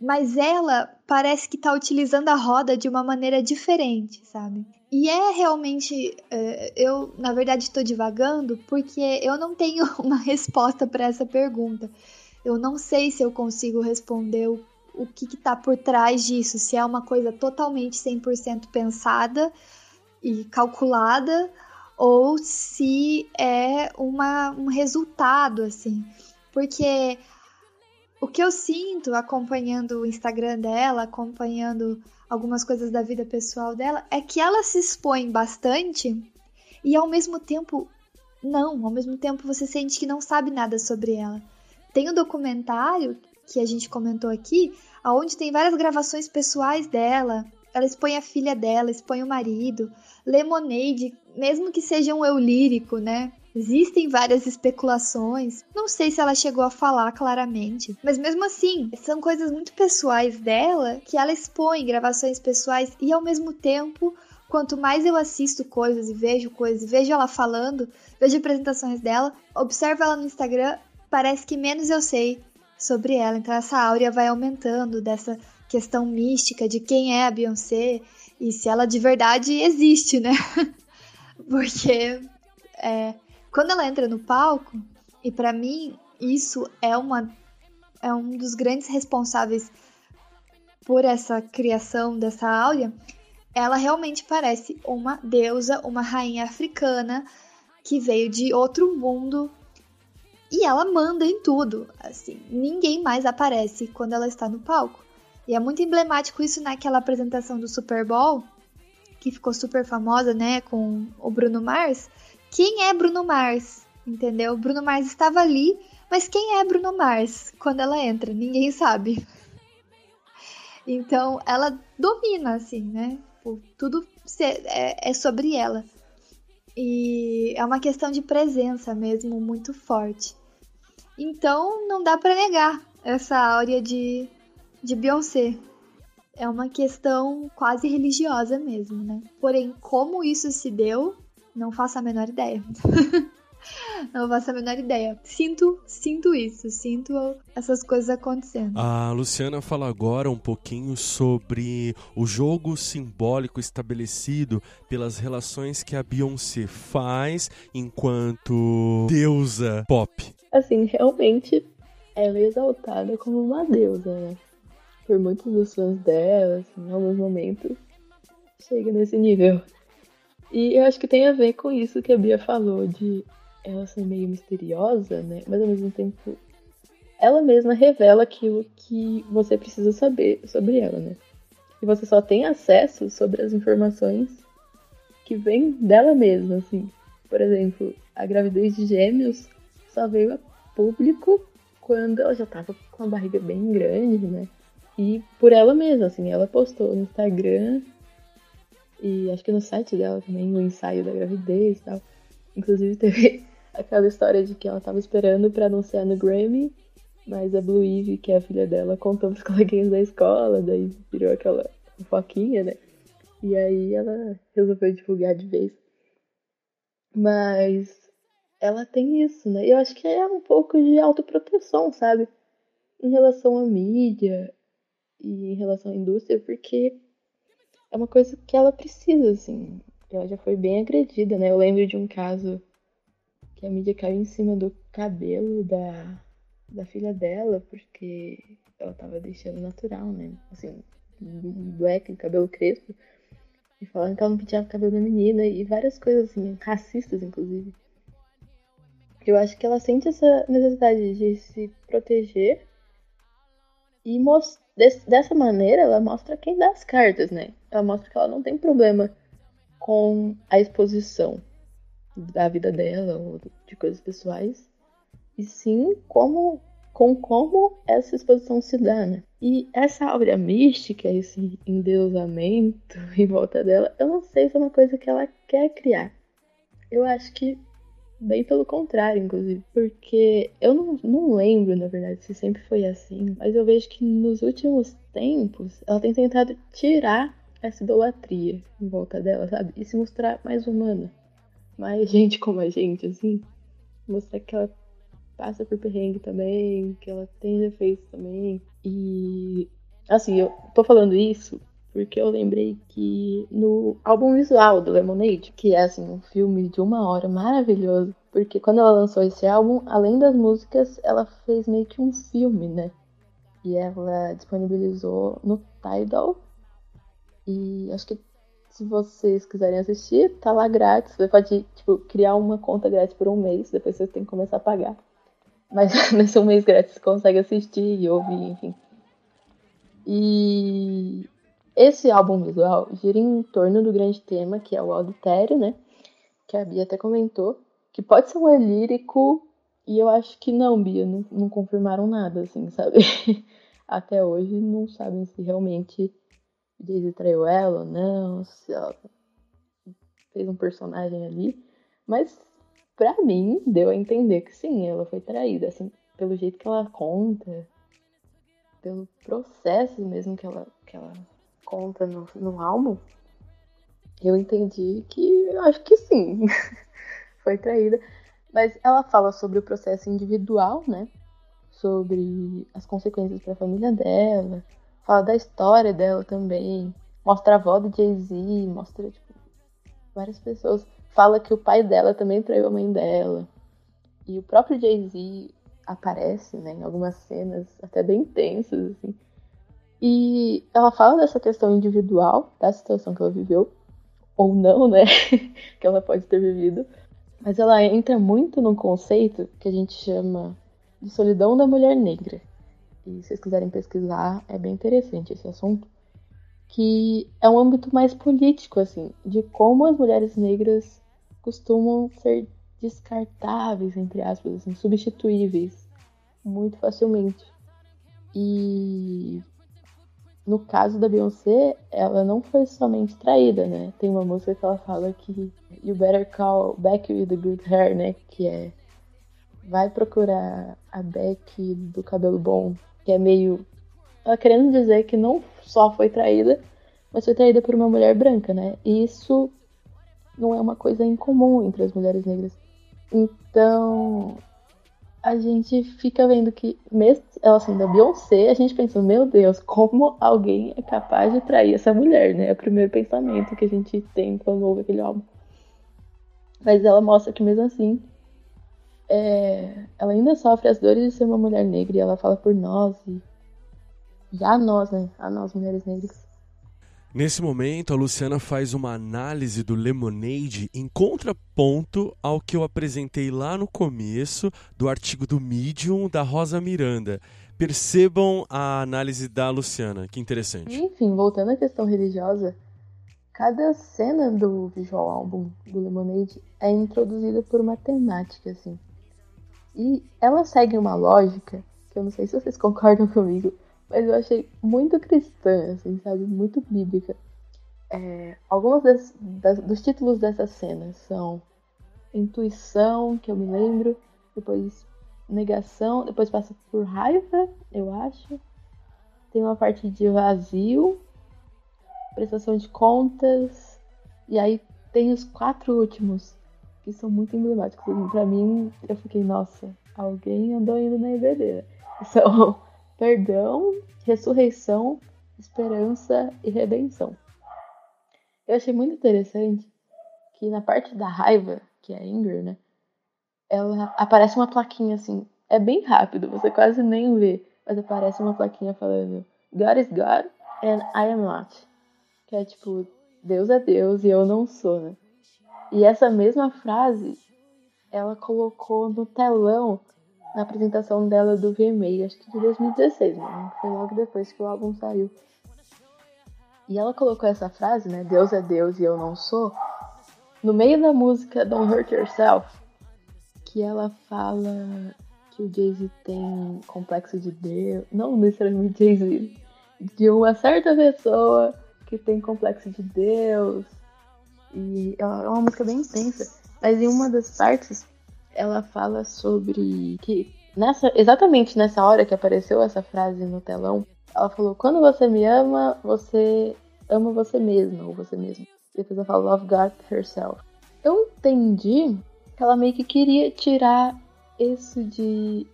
Mas ela parece que está utilizando a roda de uma maneira diferente, sabe? E é realmente. É, eu, na verdade, estou divagando porque eu não tenho uma resposta para essa pergunta. Eu não sei se eu consigo responder o, o que está por trás disso, se é uma coisa totalmente 100% pensada e calculada ou se é uma, um resultado, assim. Porque o que eu sinto acompanhando o Instagram dela, acompanhando algumas coisas da vida pessoal dela, é que ela se expõe bastante e ao mesmo tempo não, ao mesmo tempo você sente que não sabe nada sobre ela. Tem o um documentário que a gente comentou aqui, aonde tem várias gravações pessoais dela. Ela expõe a filha dela, expõe o marido, Lemonade, mesmo que seja um eu lírico, né? Existem várias especulações. Não sei se ela chegou a falar claramente, mas mesmo assim, são coisas muito pessoais dela que ela expõe, gravações pessoais e ao mesmo tempo, quanto mais eu assisto coisas e vejo coisas, vejo ela falando, vejo apresentações dela, observo ela no Instagram, parece que menos eu sei sobre ela. Então essa áurea vai aumentando dessa questão mística de quem é a Beyoncé e se ela de verdade existe, né? Porque é, quando ela entra no palco, e para mim isso é uma é um dos grandes responsáveis por essa criação dessa áurea, ela realmente parece uma deusa, uma rainha africana que veio de outro mundo e ela manda em tudo, assim, ninguém mais aparece quando ela está no palco. E é muito emblemático isso naquela apresentação do Super Bowl, que ficou super famosa, né, com o Bruno Mars. Quem é Bruno Mars? Entendeu? Bruno Mars estava ali, mas quem é Bruno Mars quando ela entra? Ninguém sabe. Então, ela domina, assim, né? Tudo é, é sobre ela. E é uma questão de presença mesmo, muito forte. Então, não dá para negar essa áurea de de Beyoncé. É uma questão quase religiosa mesmo, né? Porém, como isso se deu, não faço a menor ideia. Não faço a menor ideia. Sinto, sinto isso, sinto essas coisas acontecendo. A Luciana fala agora um pouquinho sobre o jogo simbólico estabelecido pelas relações que a Beyoncé faz enquanto deusa pop. Assim, realmente ela é exaltada como uma deusa, né? Por muitos dos fãs dela, assim, em alguns momentos, chega nesse nível. E eu acho que tem a ver com isso que a Bia falou, de ela ser meio misteriosa, né? Mas ao mesmo tempo, ela mesma revela aquilo que você precisa saber sobre ela, né? E você só tem acesso sobre as informações que vêm dela mesma, assim. Por exemplo, a gravidez de gêmeos só veio a público quando ela já tava com a barriga bem grande, né? E por ela mesma, assim, ela postou no Instagram e acho que no site dela também o ensaio da gravidez e tal. Inclusive teve aquela história de que ela tava esperando para anunciar no Grammy, mas a Blue Ivy, que é a filha dela, contou pros coleguinhas da escola, daí virou aquela fofoquinha, né? E aí ela resolveu divulgar de vez. Mas ela tem isso, né? Eu acho que é um pouco de autoproteção, sabe? Em relação à mídia, e em relação à indústria, porque é uma coisa que ela precisa, assim. Ela já foi bem agredida, né? Eu lembro de um caso que a mídia caiu em cima do cabelo da, da filha dela, porque ela tava deixando natural, né? Assim, black, cabelo crespo. E falando que ela não penteava o cabelo da menina e várias coisas assim, racistas, inclusive. Eu acho que ela sente essa necessidade de se proteger e dessa maneira ela mostra quem dá as cartas, né? Ela mostra que ela não tem problema com a exposição da vida dela ou de coisas pessoais, e sim como com como essa exposição se dá, né? E essa aura mística, esse endeusamento em volta dela, eu não sei se é uma coisa que ela quer criar. Eu acho que bem pelo contrário, inclusive, porque eu não, não lembro, na verdade, se sempre foi assim, mas eu vejo que nos últimos tempos ela tem tentado tirar essa idolatria em volta dela, sabe? E se mostrar mais humana. Mais gente como a gente, assim. Mostrar que ela passa por perrengue também, que ela tem defeitos também. E assim, eu tô falando isso porque eu lembrei que no álbum visual do Lemonade, que é assim um filme de uma hora maravilhoso, porque quando ela lançou esse álbum, além das músicas, ela fez meio que um filme, né? E ela disponibilizou no Tidal. E acho que se vocês quiserem assistir, tá lá grátis. Você pode, tipo, criar uma conta grátis por um mês, depois você tem que começar a pagar. Mas nesse um mês grátis você consegue assistir e ouvir, enfim. E esse álbum visual gira em torno do grande tema, que é o adultério, né? Que a Bia até comentou. Que pode ser um lírico, e eu acho que não, Bia, não, não confirmaram nada, assim, sabe? Até hoje não sabem se realmente Daisy traiu ela ou não, se ela fez um personagem ali. Mas para mim deu a entender que sim, ela foi traída, assim, pelo jeito que ela conta, pelo processo mesmo que ela, que ela conta no, no álbum, eu entendi que acho que sim, foi traída. Mas ela fala sobre o processo individual, né? Sobre as consequências para a família dela, fala da história dela também, mostra a avó do Jay-Z, mostra tipo, várias pessoas fala que o pai dela também traiu a mãe dela. E o próprio Jay-Z aparece, né, em algumas cenas até bem tensas, assim. E ela fala dessa questão individual, da situação que ela viveu, ou não, né, que ela pode ter vivido. Mas ela entra muito num conceito que a gente chama de solidão da mulher negra. E se vocês quiserem pesquisar, é bem interessante esse assunto que é um âmbito mais político, assim, de como as mulheres negras costumam ser descartáveis, entre aspas, assim, substituíveis muito facilmente. E no caso da Beyoncé, ela não foi somente traída, né? Tem uma música que ela fala que You better call Beck with the good hair, né? Que é vai procurar a Beck do cabelo bom, que é meio ela querendo dizer que não só foi traída, mas foi traída por uma mulher branca, né? E isso não é uma coisa incomum entre as mulheres negras. Então, a gente fica vendo que, mesmo ela sendo a Beyoncé, a gente pensa, meu Deus, como alguém é capaz de trair essa mulher, né? É o primeiro pensamento que a gente tem quando ouve aquele álbum. Mas ela mostra que mesmo assim, é, ela ainda sofre as dores de ser uma mulher negra e ela fala por nós e e a nós, né? A nós, mulheres negras. Nesse momento, a Luciana faz uma análise do Lemonade em contraponto ao que eu apresentei lá no começo do artigo do Medium da Rosa Miranda. Percebam a análise da Luciana, que interessante. Enfim, voltando à questão religiosa, cada cena do visual álbum do Lemonade é introduzida por uma temática, assim. E ela segue uma lógica, que eu não sei se vocês concordam comigo, mas eu achei muito cristã, assim, sabe? Muito bíblica. É, alguns das, dos títulos dessa cena são Intuição, que eu me lembro, depois Negação, depois passa por Raiva, eu acho. Tem uma parte de Vazio, Prestação de Contas, e aí tem os quatro últimos, que são muito emblemáticos. Pra mim, eu fiquei, nossa, alguém andou indo na EBD. São perdão, ressurreição, esperança e redenção. Eu achei muito interessante que na parte da raiva, que é a Inger, né? Ela aparece uma plaquinha assim. É bem rápido, você quase nem vê. Mas aparece uma plaquinha falando God is God and I am not. Que é tipo, Deus é Deus e eu não sou, né? E essa mesma frase ela colocou no telão na apresentação dela do VMA, acho que de 2016, né? Foi logo depois que o álbum saiu. E ela colocou essa frase, né? Deus é Deus e eu não sou, no meio da música Don't Hurt Yourself, que ela fala que o Jay-Z tem complexo de Deus, não necessariamente Jay-Z, de uma certa pessoa que tem complexo de Deus. E é uma música bem intensa. Mas em uma das partes, ela fala sobre que nessa exatamente nessa hora que apareceu essa frase no telão, ela falou: "Quando você me ama, você ama você mesma ou você mesmo". Depois ela fala "Love God herself". Eu entendi que ela meio que queria tirar isso de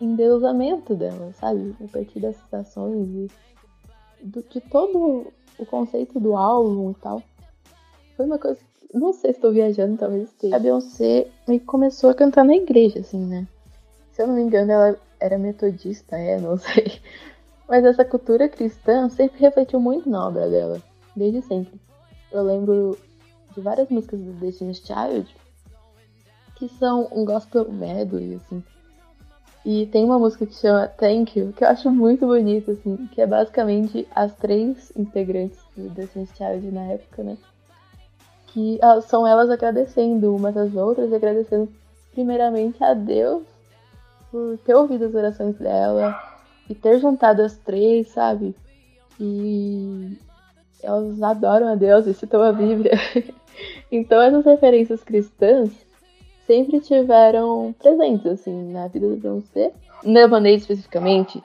endeusamento dela, sabe? A partir dessas ações e do, de todo o conceito do álbum e tal. Foi uma coisa não sei se estou viajando, talvez esteja. A Beyoncé meio começou a cantar na igreja, assim, né? Se eu não me engano, ela era metodista, é, não sei. Mas essa cultura cristã sempre refletiu muito na obra dela, desde sempre. Eu lembro de várias músicas do Destiny's Child que são um gospel medley, assim. E tem uma música que chama Thank You, que eu acho muito bonita, assim, que é basicamente as três integrantes do Destiny's Child na época, né? Que ah, são elas agradecendo umas às outras e agradecendo primeiramente a Deus por ter ouvido as orações dela e ter juntado as três, sabe? E elas adoram a Deus e citam a Bíblia. então essas referências cristãs sempre tiveram presentes, assim, na vida do Beyoncé. Na Lemonade, especificamente,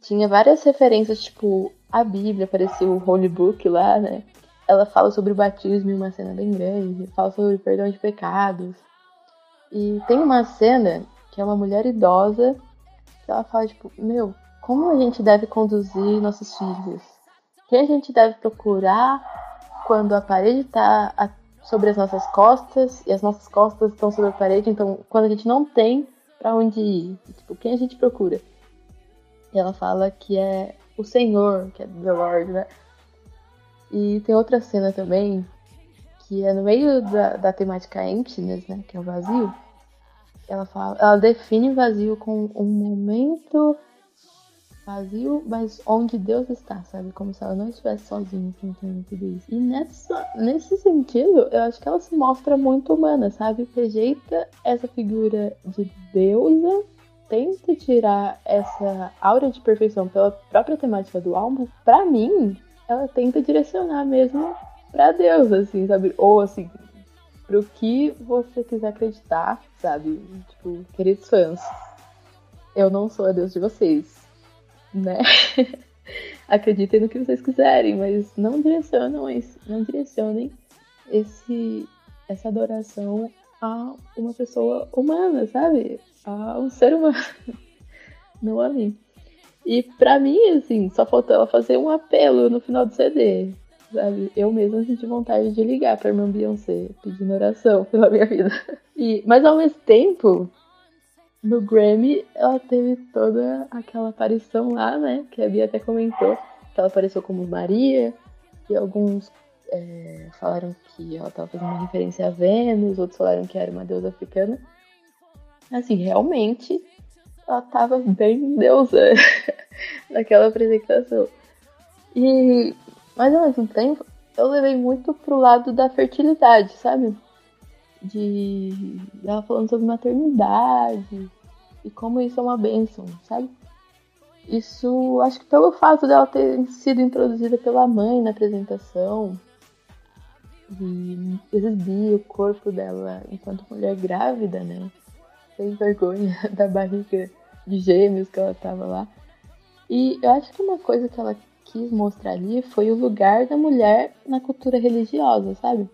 tinha várias referências, tipo, a Bíblia, apareceu o Holy Book lá, né? Ela fala sobre o batismo em uma cena bem grande, fala sobre perdão de pecados. E tem uma cena que é uma mulher idosa que ela fala, tipo, meu, como a gente deve conduzir nossos filhos? Quem a gente deve procurar quando a parede está sobre as nossas costas e as nossas costas estão sobre a parede, então quando a gente não tem para onde ir, tipo, quem a gente procura? E ela fala que é o Senhor, que é the Lord, né? E tem outra cena também, que é no meio da, da temática emptiness, né? Que é o vazio. Ela fala, ela define vazio com um momento vazio, mas onde Deus está, sabe? Como se ela não estivesse sozinha enfrentando tudo isso. E nessa, nesse sentido, eu acho que ela se mostra muito humana, sabe? Rejeita essa figura de deusa, tenta tirar essa aura de perfeição pela própria temática do álbum. Para mim, ela tenta direcionar mesmo para Deus, assim, sabe? Ou assim, pro que você quiser acreditar, sabe? Tipo, queridos fãs, eu não sou a Deus de vocês, né? Acreditem no que vocês quiserem, mas não direcionam isso, não direcionem esse essa adoração a uma pessoa humana, sabe? A um ser humano, não a mim. E pra mim, assim, só faltou ela fazer um apelo no final do CD. Sabe? Eu mesma senti vontade de ligar pra irmã Beyoncé, pedindo oração pela minha vida. E, mas ao mesmo tempo, no Grammy, ela teve toda aquela aparição lá, né? Que a Bia até comentou, que ela apareceu como Maria, e alguns é, falaram que ela estava fazendo uma referência a Vênus, outros falaram que era uma deusa africana. Assim, realmente, ela tava bem deusa naquela apresentação. E, mas ao mesmo tempo, eu levei muito pro lado da fertilidade, sabe? De ela falando sobre maternidade e como isso é uma bênção, sabe? Isso, acho que pelo fato dela ter sido introduzida pela mãe na apresentação e exibir o corpo dela enquanto mulher grávida, né? Sem vergonha da barriga de gêmeos que ela tava lá. E eu acho que uma coisa que ela quis mostrar ali foi o lugar da mulher na cultura religiosa, sabe?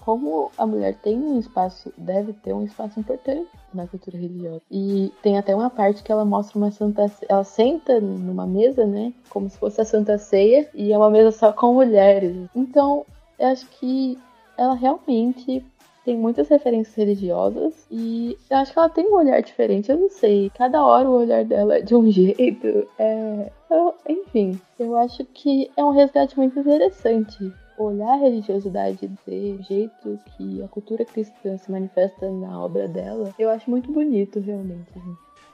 Como a mulher tem um espaço, deve ter um espaço importante na cultura religiosa. E tem até uma parte que ela mostra uma santa, ela senta numa mesa, né, como se fosse a Santa Ceia, e é uma mesa só com mulheres. Então, eu acho que ela realmente tem muitas referências religiosas e eu acho que ela tem um olhar diferente, eu não sei. Cada hora o olhar dela é de um jeito. É... Eu, enfim, eu acho que é um resgate muito interessante. Olhar a religiosidade do jeito que a cultura cristã se manifesta na obra dela, eu acho muito bonito, realmente.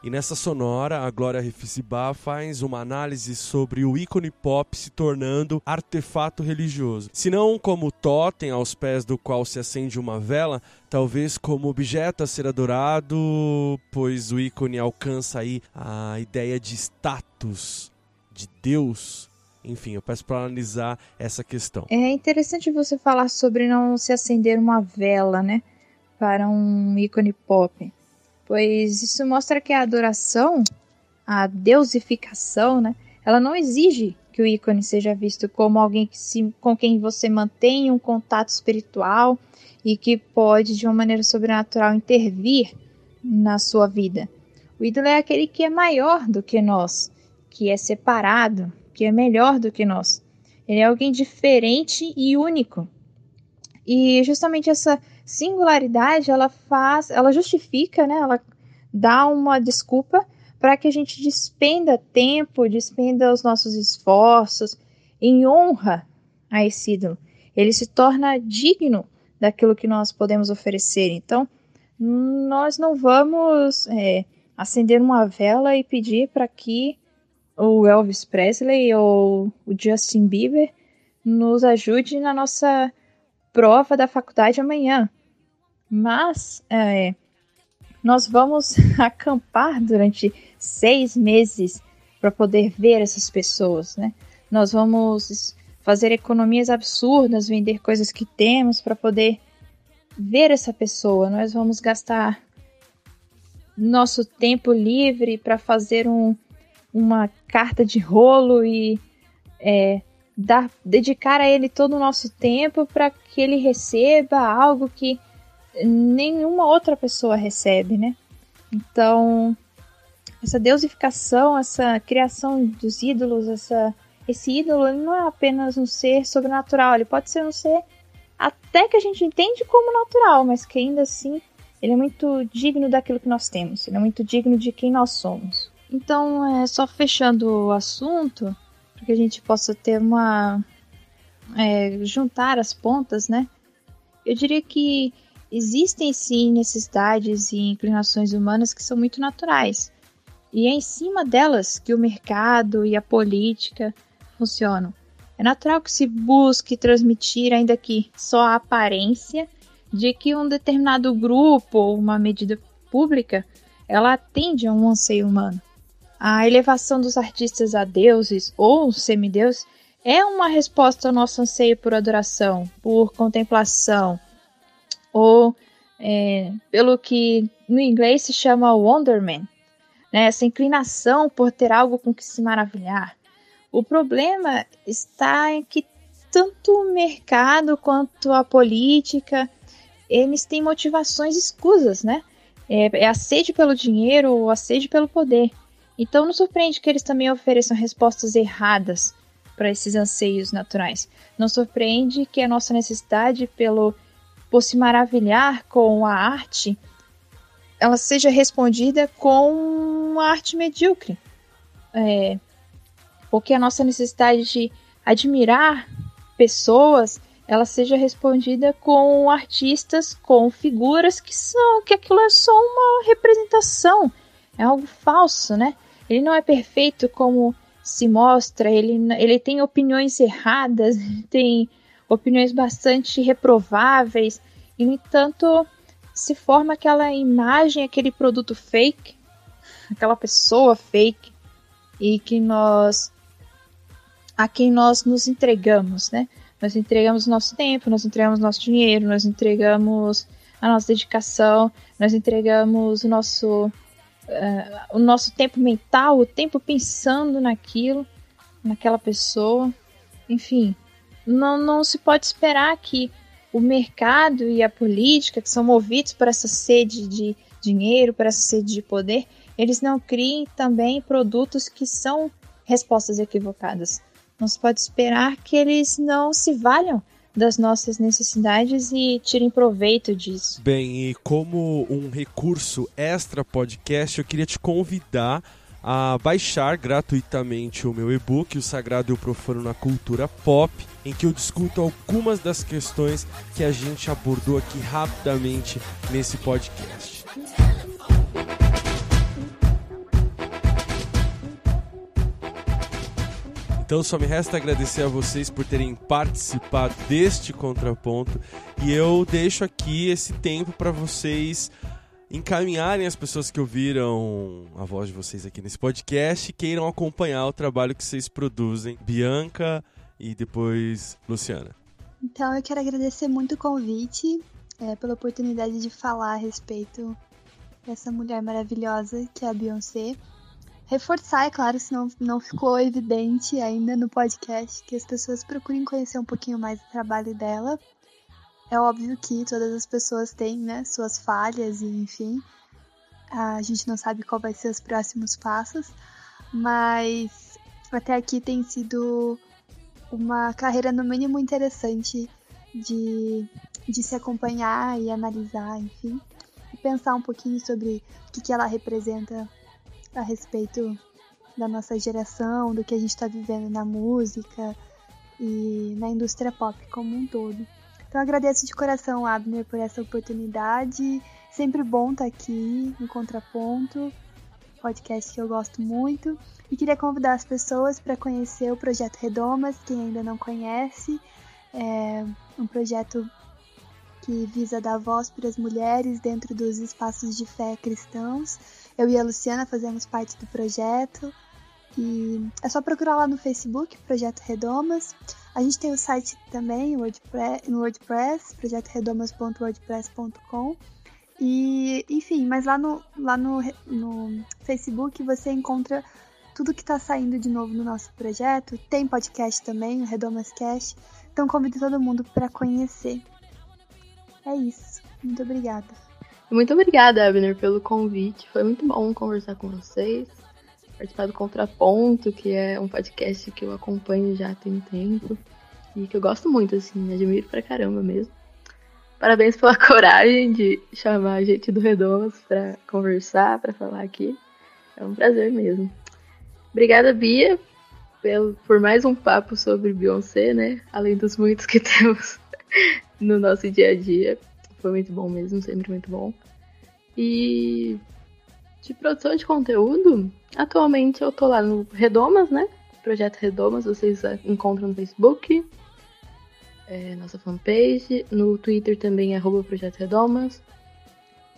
E nessa sonora, a Glória Refisibá faz uma análise sobre o ícone pop se tornando artefato religioso. Se não como totem aos pés do qual se acende uma vela, talvez como objeto a ser adorado, pois o ícone alcança aí a ideia de status, de Deus. Enfim, eu peço para analisar essa questão. É interessante você falar sobre não se acender uma vela, né? Para um ícone pop pois isso mostra que a adoração, a deusificação, né, ela não exige que o ícone seja visto como alguém que se, com quem você mantém um contato espiritual e que pode, de uma maneira sobrenatural, intervir na sua vida. O ídolo é aquele que é maior do que nós, que é separado, que é melhor do que nós. Ele é alguém diferente e único. E justamente essa singularidade, ela faz, ela justifica, né? Ela dá uma desculpa para que a gente despenda tempo, despenda os nossos esforços em honra a esse ídolo. Ele se torna digno daquilo que nós podemos oferecer. Então, nós não vamos é, acender uma vela e pedir para que o Elvis Presley ou o Justin Bieber nos ajude na nossa prova da faculdade amanhã. Mas é, nós vamos acampar durante seis meses para poder ver essas pessoas, né? Nós vamos fazer economias absurdas, vender coisas que temos para poder ver essa pessoa. Nós vamos gastar nosso tempo livre para fazer um, uma carta de rolo e é, dar, dedicar a ele todo o nosso tempo para que ele receba algo que nenhuma outra pessoa recebe, né? Então, essa deusificação, essa criação dos ídolos, essa, esse ídolo não é apenas um ser sobrenatural, ele pode ser um ser até que a gente entende como natural, mas que ainda assim ele é muito digno daquilo que nós temos, ele é muito digno de quem nós somos. Então, é só fechando o assunto, para que a gente possa ter uma. É, juntar as pontas, né? Eu diria que existem sim necessidades e inclinações humanas que são muito naturais. E é em cima delas que o mercado e a política funcionam. É natural que se busque transmitir, ainda que só a aparência, de que um determinado grupo ou uma medida pública ela atende a um anseio humano. A elevação dos artistas a deuses ou semideus é uma resposta ao nosso anseio por adoração, por contemplação, ou é, pelo que no inglês se chama wonderment, né? essa inclinação por ter algo com que se maravilhar. O problema está em que tanto o mercado quanto a política eles têm motivações escusas, né? É, é a sede pelo dinheiro ou a sede pelo poder. Então não surpreende que eles também ofereçam respostas erradas para esses anseios naturais. Não surpreende que a nossa necessidade pelo por se maravilhar com a arte, ela seja respondida com uma arte medíocre. É, porque a nossa necessidade de admirar pessoas, ela seja respondida com artistas, com figuras que são que aquilo é só uma representação, é algo falso, né? Ele não é perfeito como se mostra, ele, ele tem opiniões erradas, tem opiniões bastante reprováveis, e no entanto se forma aquela imagem, aquele produto fake, aquela pessoa fake, e que nós a quem nós nos entregamos, né? Nós entregamos nosso tempo, nós entregamos nosso dinheiro, nós entregamos a nossa dedicação, nós entregamos o nosso uh, o nosso tempo mental, o tempo pensando naquilo, naquela pessoa. Enfim, não, não se pode esperar que o mercado e a política, que são movidos por essa sede de dinheiro, por essa sede de poder, eles não criem também produtos que são respostas equivocadas. Não se pode esperar que eles não se valham das nossas necessidades e tirem proveito disso. Bem, e como um recurso extra podcast, eu queria te convidar a baixar gratuitamente o meu e-book, O Sagrado e o Profano na Cultura Pop, em que eu discuto algumas das questões que a gente abordou aqui rapidamente nesse podcast. Então só me resta agradecer a vocês por terem participado deste contraponto e eu deixo aqui esse tempo para vocês encaminharem as pessoas que ouviram a voz de vocês aqui nesse podcast e queiram acompanhar o trabalho que vocês produzem. Bianca e depois Luciana. Então eu quero agradecer muito o convite, é, pela oportunidade de falar a respeito dessa mulher maravilhosa que é a Beyoncé. Reforçar, é claro, se não, não ficou evidente ainda no podcast, que as pessoas procurem conhecer um pouquinho mais do trabalho dela. É óbvio que todas as pessoas têm, né, suas falhas e enfim, a gente não sabe qual vai ser os próximos passos, mas até aqui tem sido uma carreira no mínimo interessante de, de se acompanhar e analisar, enfim, e pensar um pouquinho sobre o que, que ela representa a respeito da nossa geração, do que a gente está vivendo na música e na indústria pop como um todo. Então agradeço de coração, Abner, por essa oportunidade. Sempre bom estar tá aqui no Contraponto, podcast que eu gosto muito. E queria convidar as pessoas para conhecer o Projeto Redomas, quem ainda não conhece. É um projeto que visa dar voz para as mulheres dentro dos espaços de fé cristãos. Eu e a Luciana fazemos parte do projeto. E é só procurar lá no Facebook, Projeto Redomas. A gente tem o site também, no WordPress, projetoredomas.wordpress.com. E, enfim, mas lá no, lá no, no Facebook você encontra tudo que está saindo de novo no nosso projeto. Tem podcast também, o Redomas Cast. Então convido todo mundo para conhecer. É isso. Muito obrigada. Muito obrigada, Abner, pelo convite. Foi muito bom conversar com vocês participar do Contraponto, que é um podcast que eu acompanho já tem um tempo e que eu gosto muito, assim, admiro pra caramba mesmo. Parabéns pela coragem de chamar a gente do Redomas para conversar, para falar aqui. É um prazer mesmo. Obrigada, Bia, pelo, por mais um papo sobre Beyoncé, né? Além dos muitos que temos no nosso dia a dia. Foi muito bom mesmo, sempre muito bom. E de produção de conteúdo, atualmente eu tô lá no Redomas, né? Projeto Redomas, vocês encontram no Facebook, é, nossa fanpage, no Twitter também é Projeto Redomas.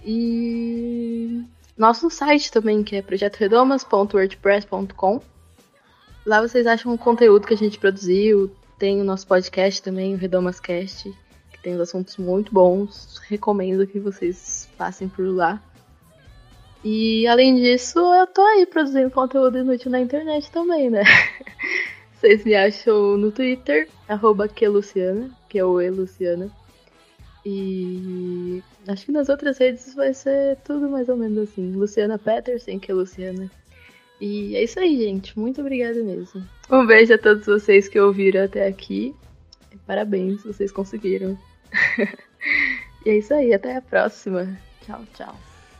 E nosso site também, que é projetoredomas.wordpress.com. Lá vocês acham o conteúdo que a gente produziu, tem o nosso podcast também, o Redomascast, tem assuntos muito bons. Recomendo que vocês passem por lá. E além disso, eu tô aí produzindo conteúdo inútil na internet também, né? Vocês me acham no Twitter, arroba Queluciana, que é o Eluciana. E acho que nas outras redes vai ser tudo mais ou menos assim. Luciana Peterson, que é Luciana. E é isso aí, gente. Muito obrigada mesmo. Um beijo a todos vocês que ouviram até aqui. Parabéns, vocês conseguiram. e é isso aí, até a próxima. Tchau, tchau.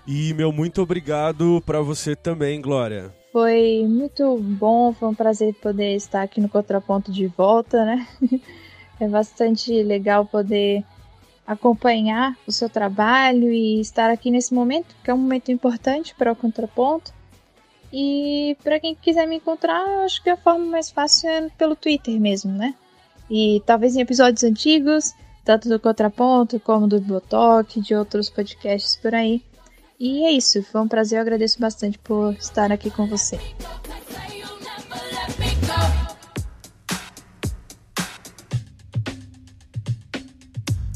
E meu muito obrigado para você também, Glória. Foi muito bom, foi um prazer poder estar aqui no Contraponto de volta, né? É bastante legal poder acompanhar o seu trabalho e estar aqui nesse momento, que é um momento importante para o Contraponto. E para quem quiser me encontrar, acho que a forma mais fácil é pelo Twitter mesmo, né? E talvez em episódios antigos, tanto do Contraponto como do Botox, de outros podcasts por aí. E é isso, foi um prazer, eu agradeço bastante por estar aqui com você.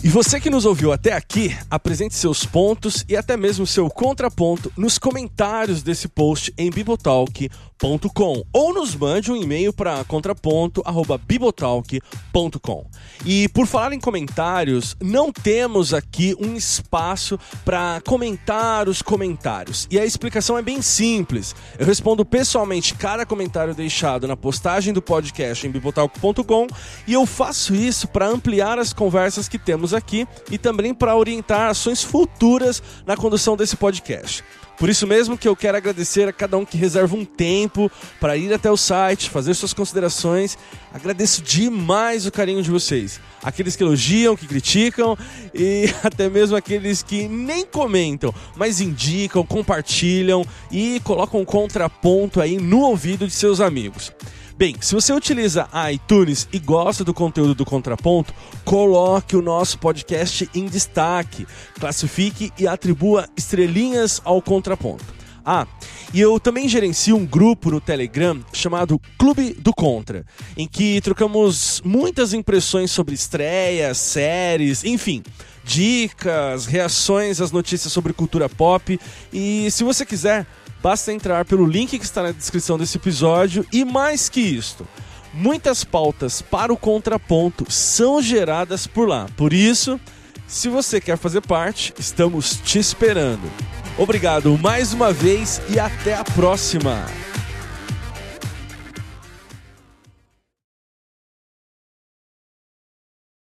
E você que nos ouviu até aqui, apresente seus pontos e até mesmo seu contraponto nos comentários desse post em bibotalk.com ou nos mande um e-mail para contraponto@bibotalk.com. E por falar em comentários, não temos aqui um espaço para comentar os comentários. E a explicação é bem simples. Eu respondo pessoalmente cada comentário deixado na postagem do podcast em bibotalk.com e eu faço isso para ampliar as conversas que temos aqui e também para orientar ações futuras na condução desse podcast. Por isso mesmo que eu quero agradecer a cada um que reserva um tempo para ir até o site, fazer suas considerações. Agradeço demais o carinho de vocês. Aqueles que elogiam, que criticam e até mesmo aqueles que nem comentam, mas indicam, compartilham e colocam um contraponto aí no ouvido de seus amigos. Bem, se você utiliza iTunes e gosta do conteúdo do Contraponto, coloque o nosso podcast em destaque, classifique e atribua estrelinhas ao Contraponto. Ah, e eu também gerencio um grupo no Telegram chamado Clube do Contra, em que trocamos muitas impressões sobre estreias, séries, enfim, dicas, reações às notícias sobre cultura pop. E se você quiser, Basta entrar pelo link que está na descrição desse episódio e mais que isto, muitas pautas para o contraponto são geradas por lá. Por isso, se você quer fazer parte, estamos te esperando. Obrigado mais uma vez e até a próxima!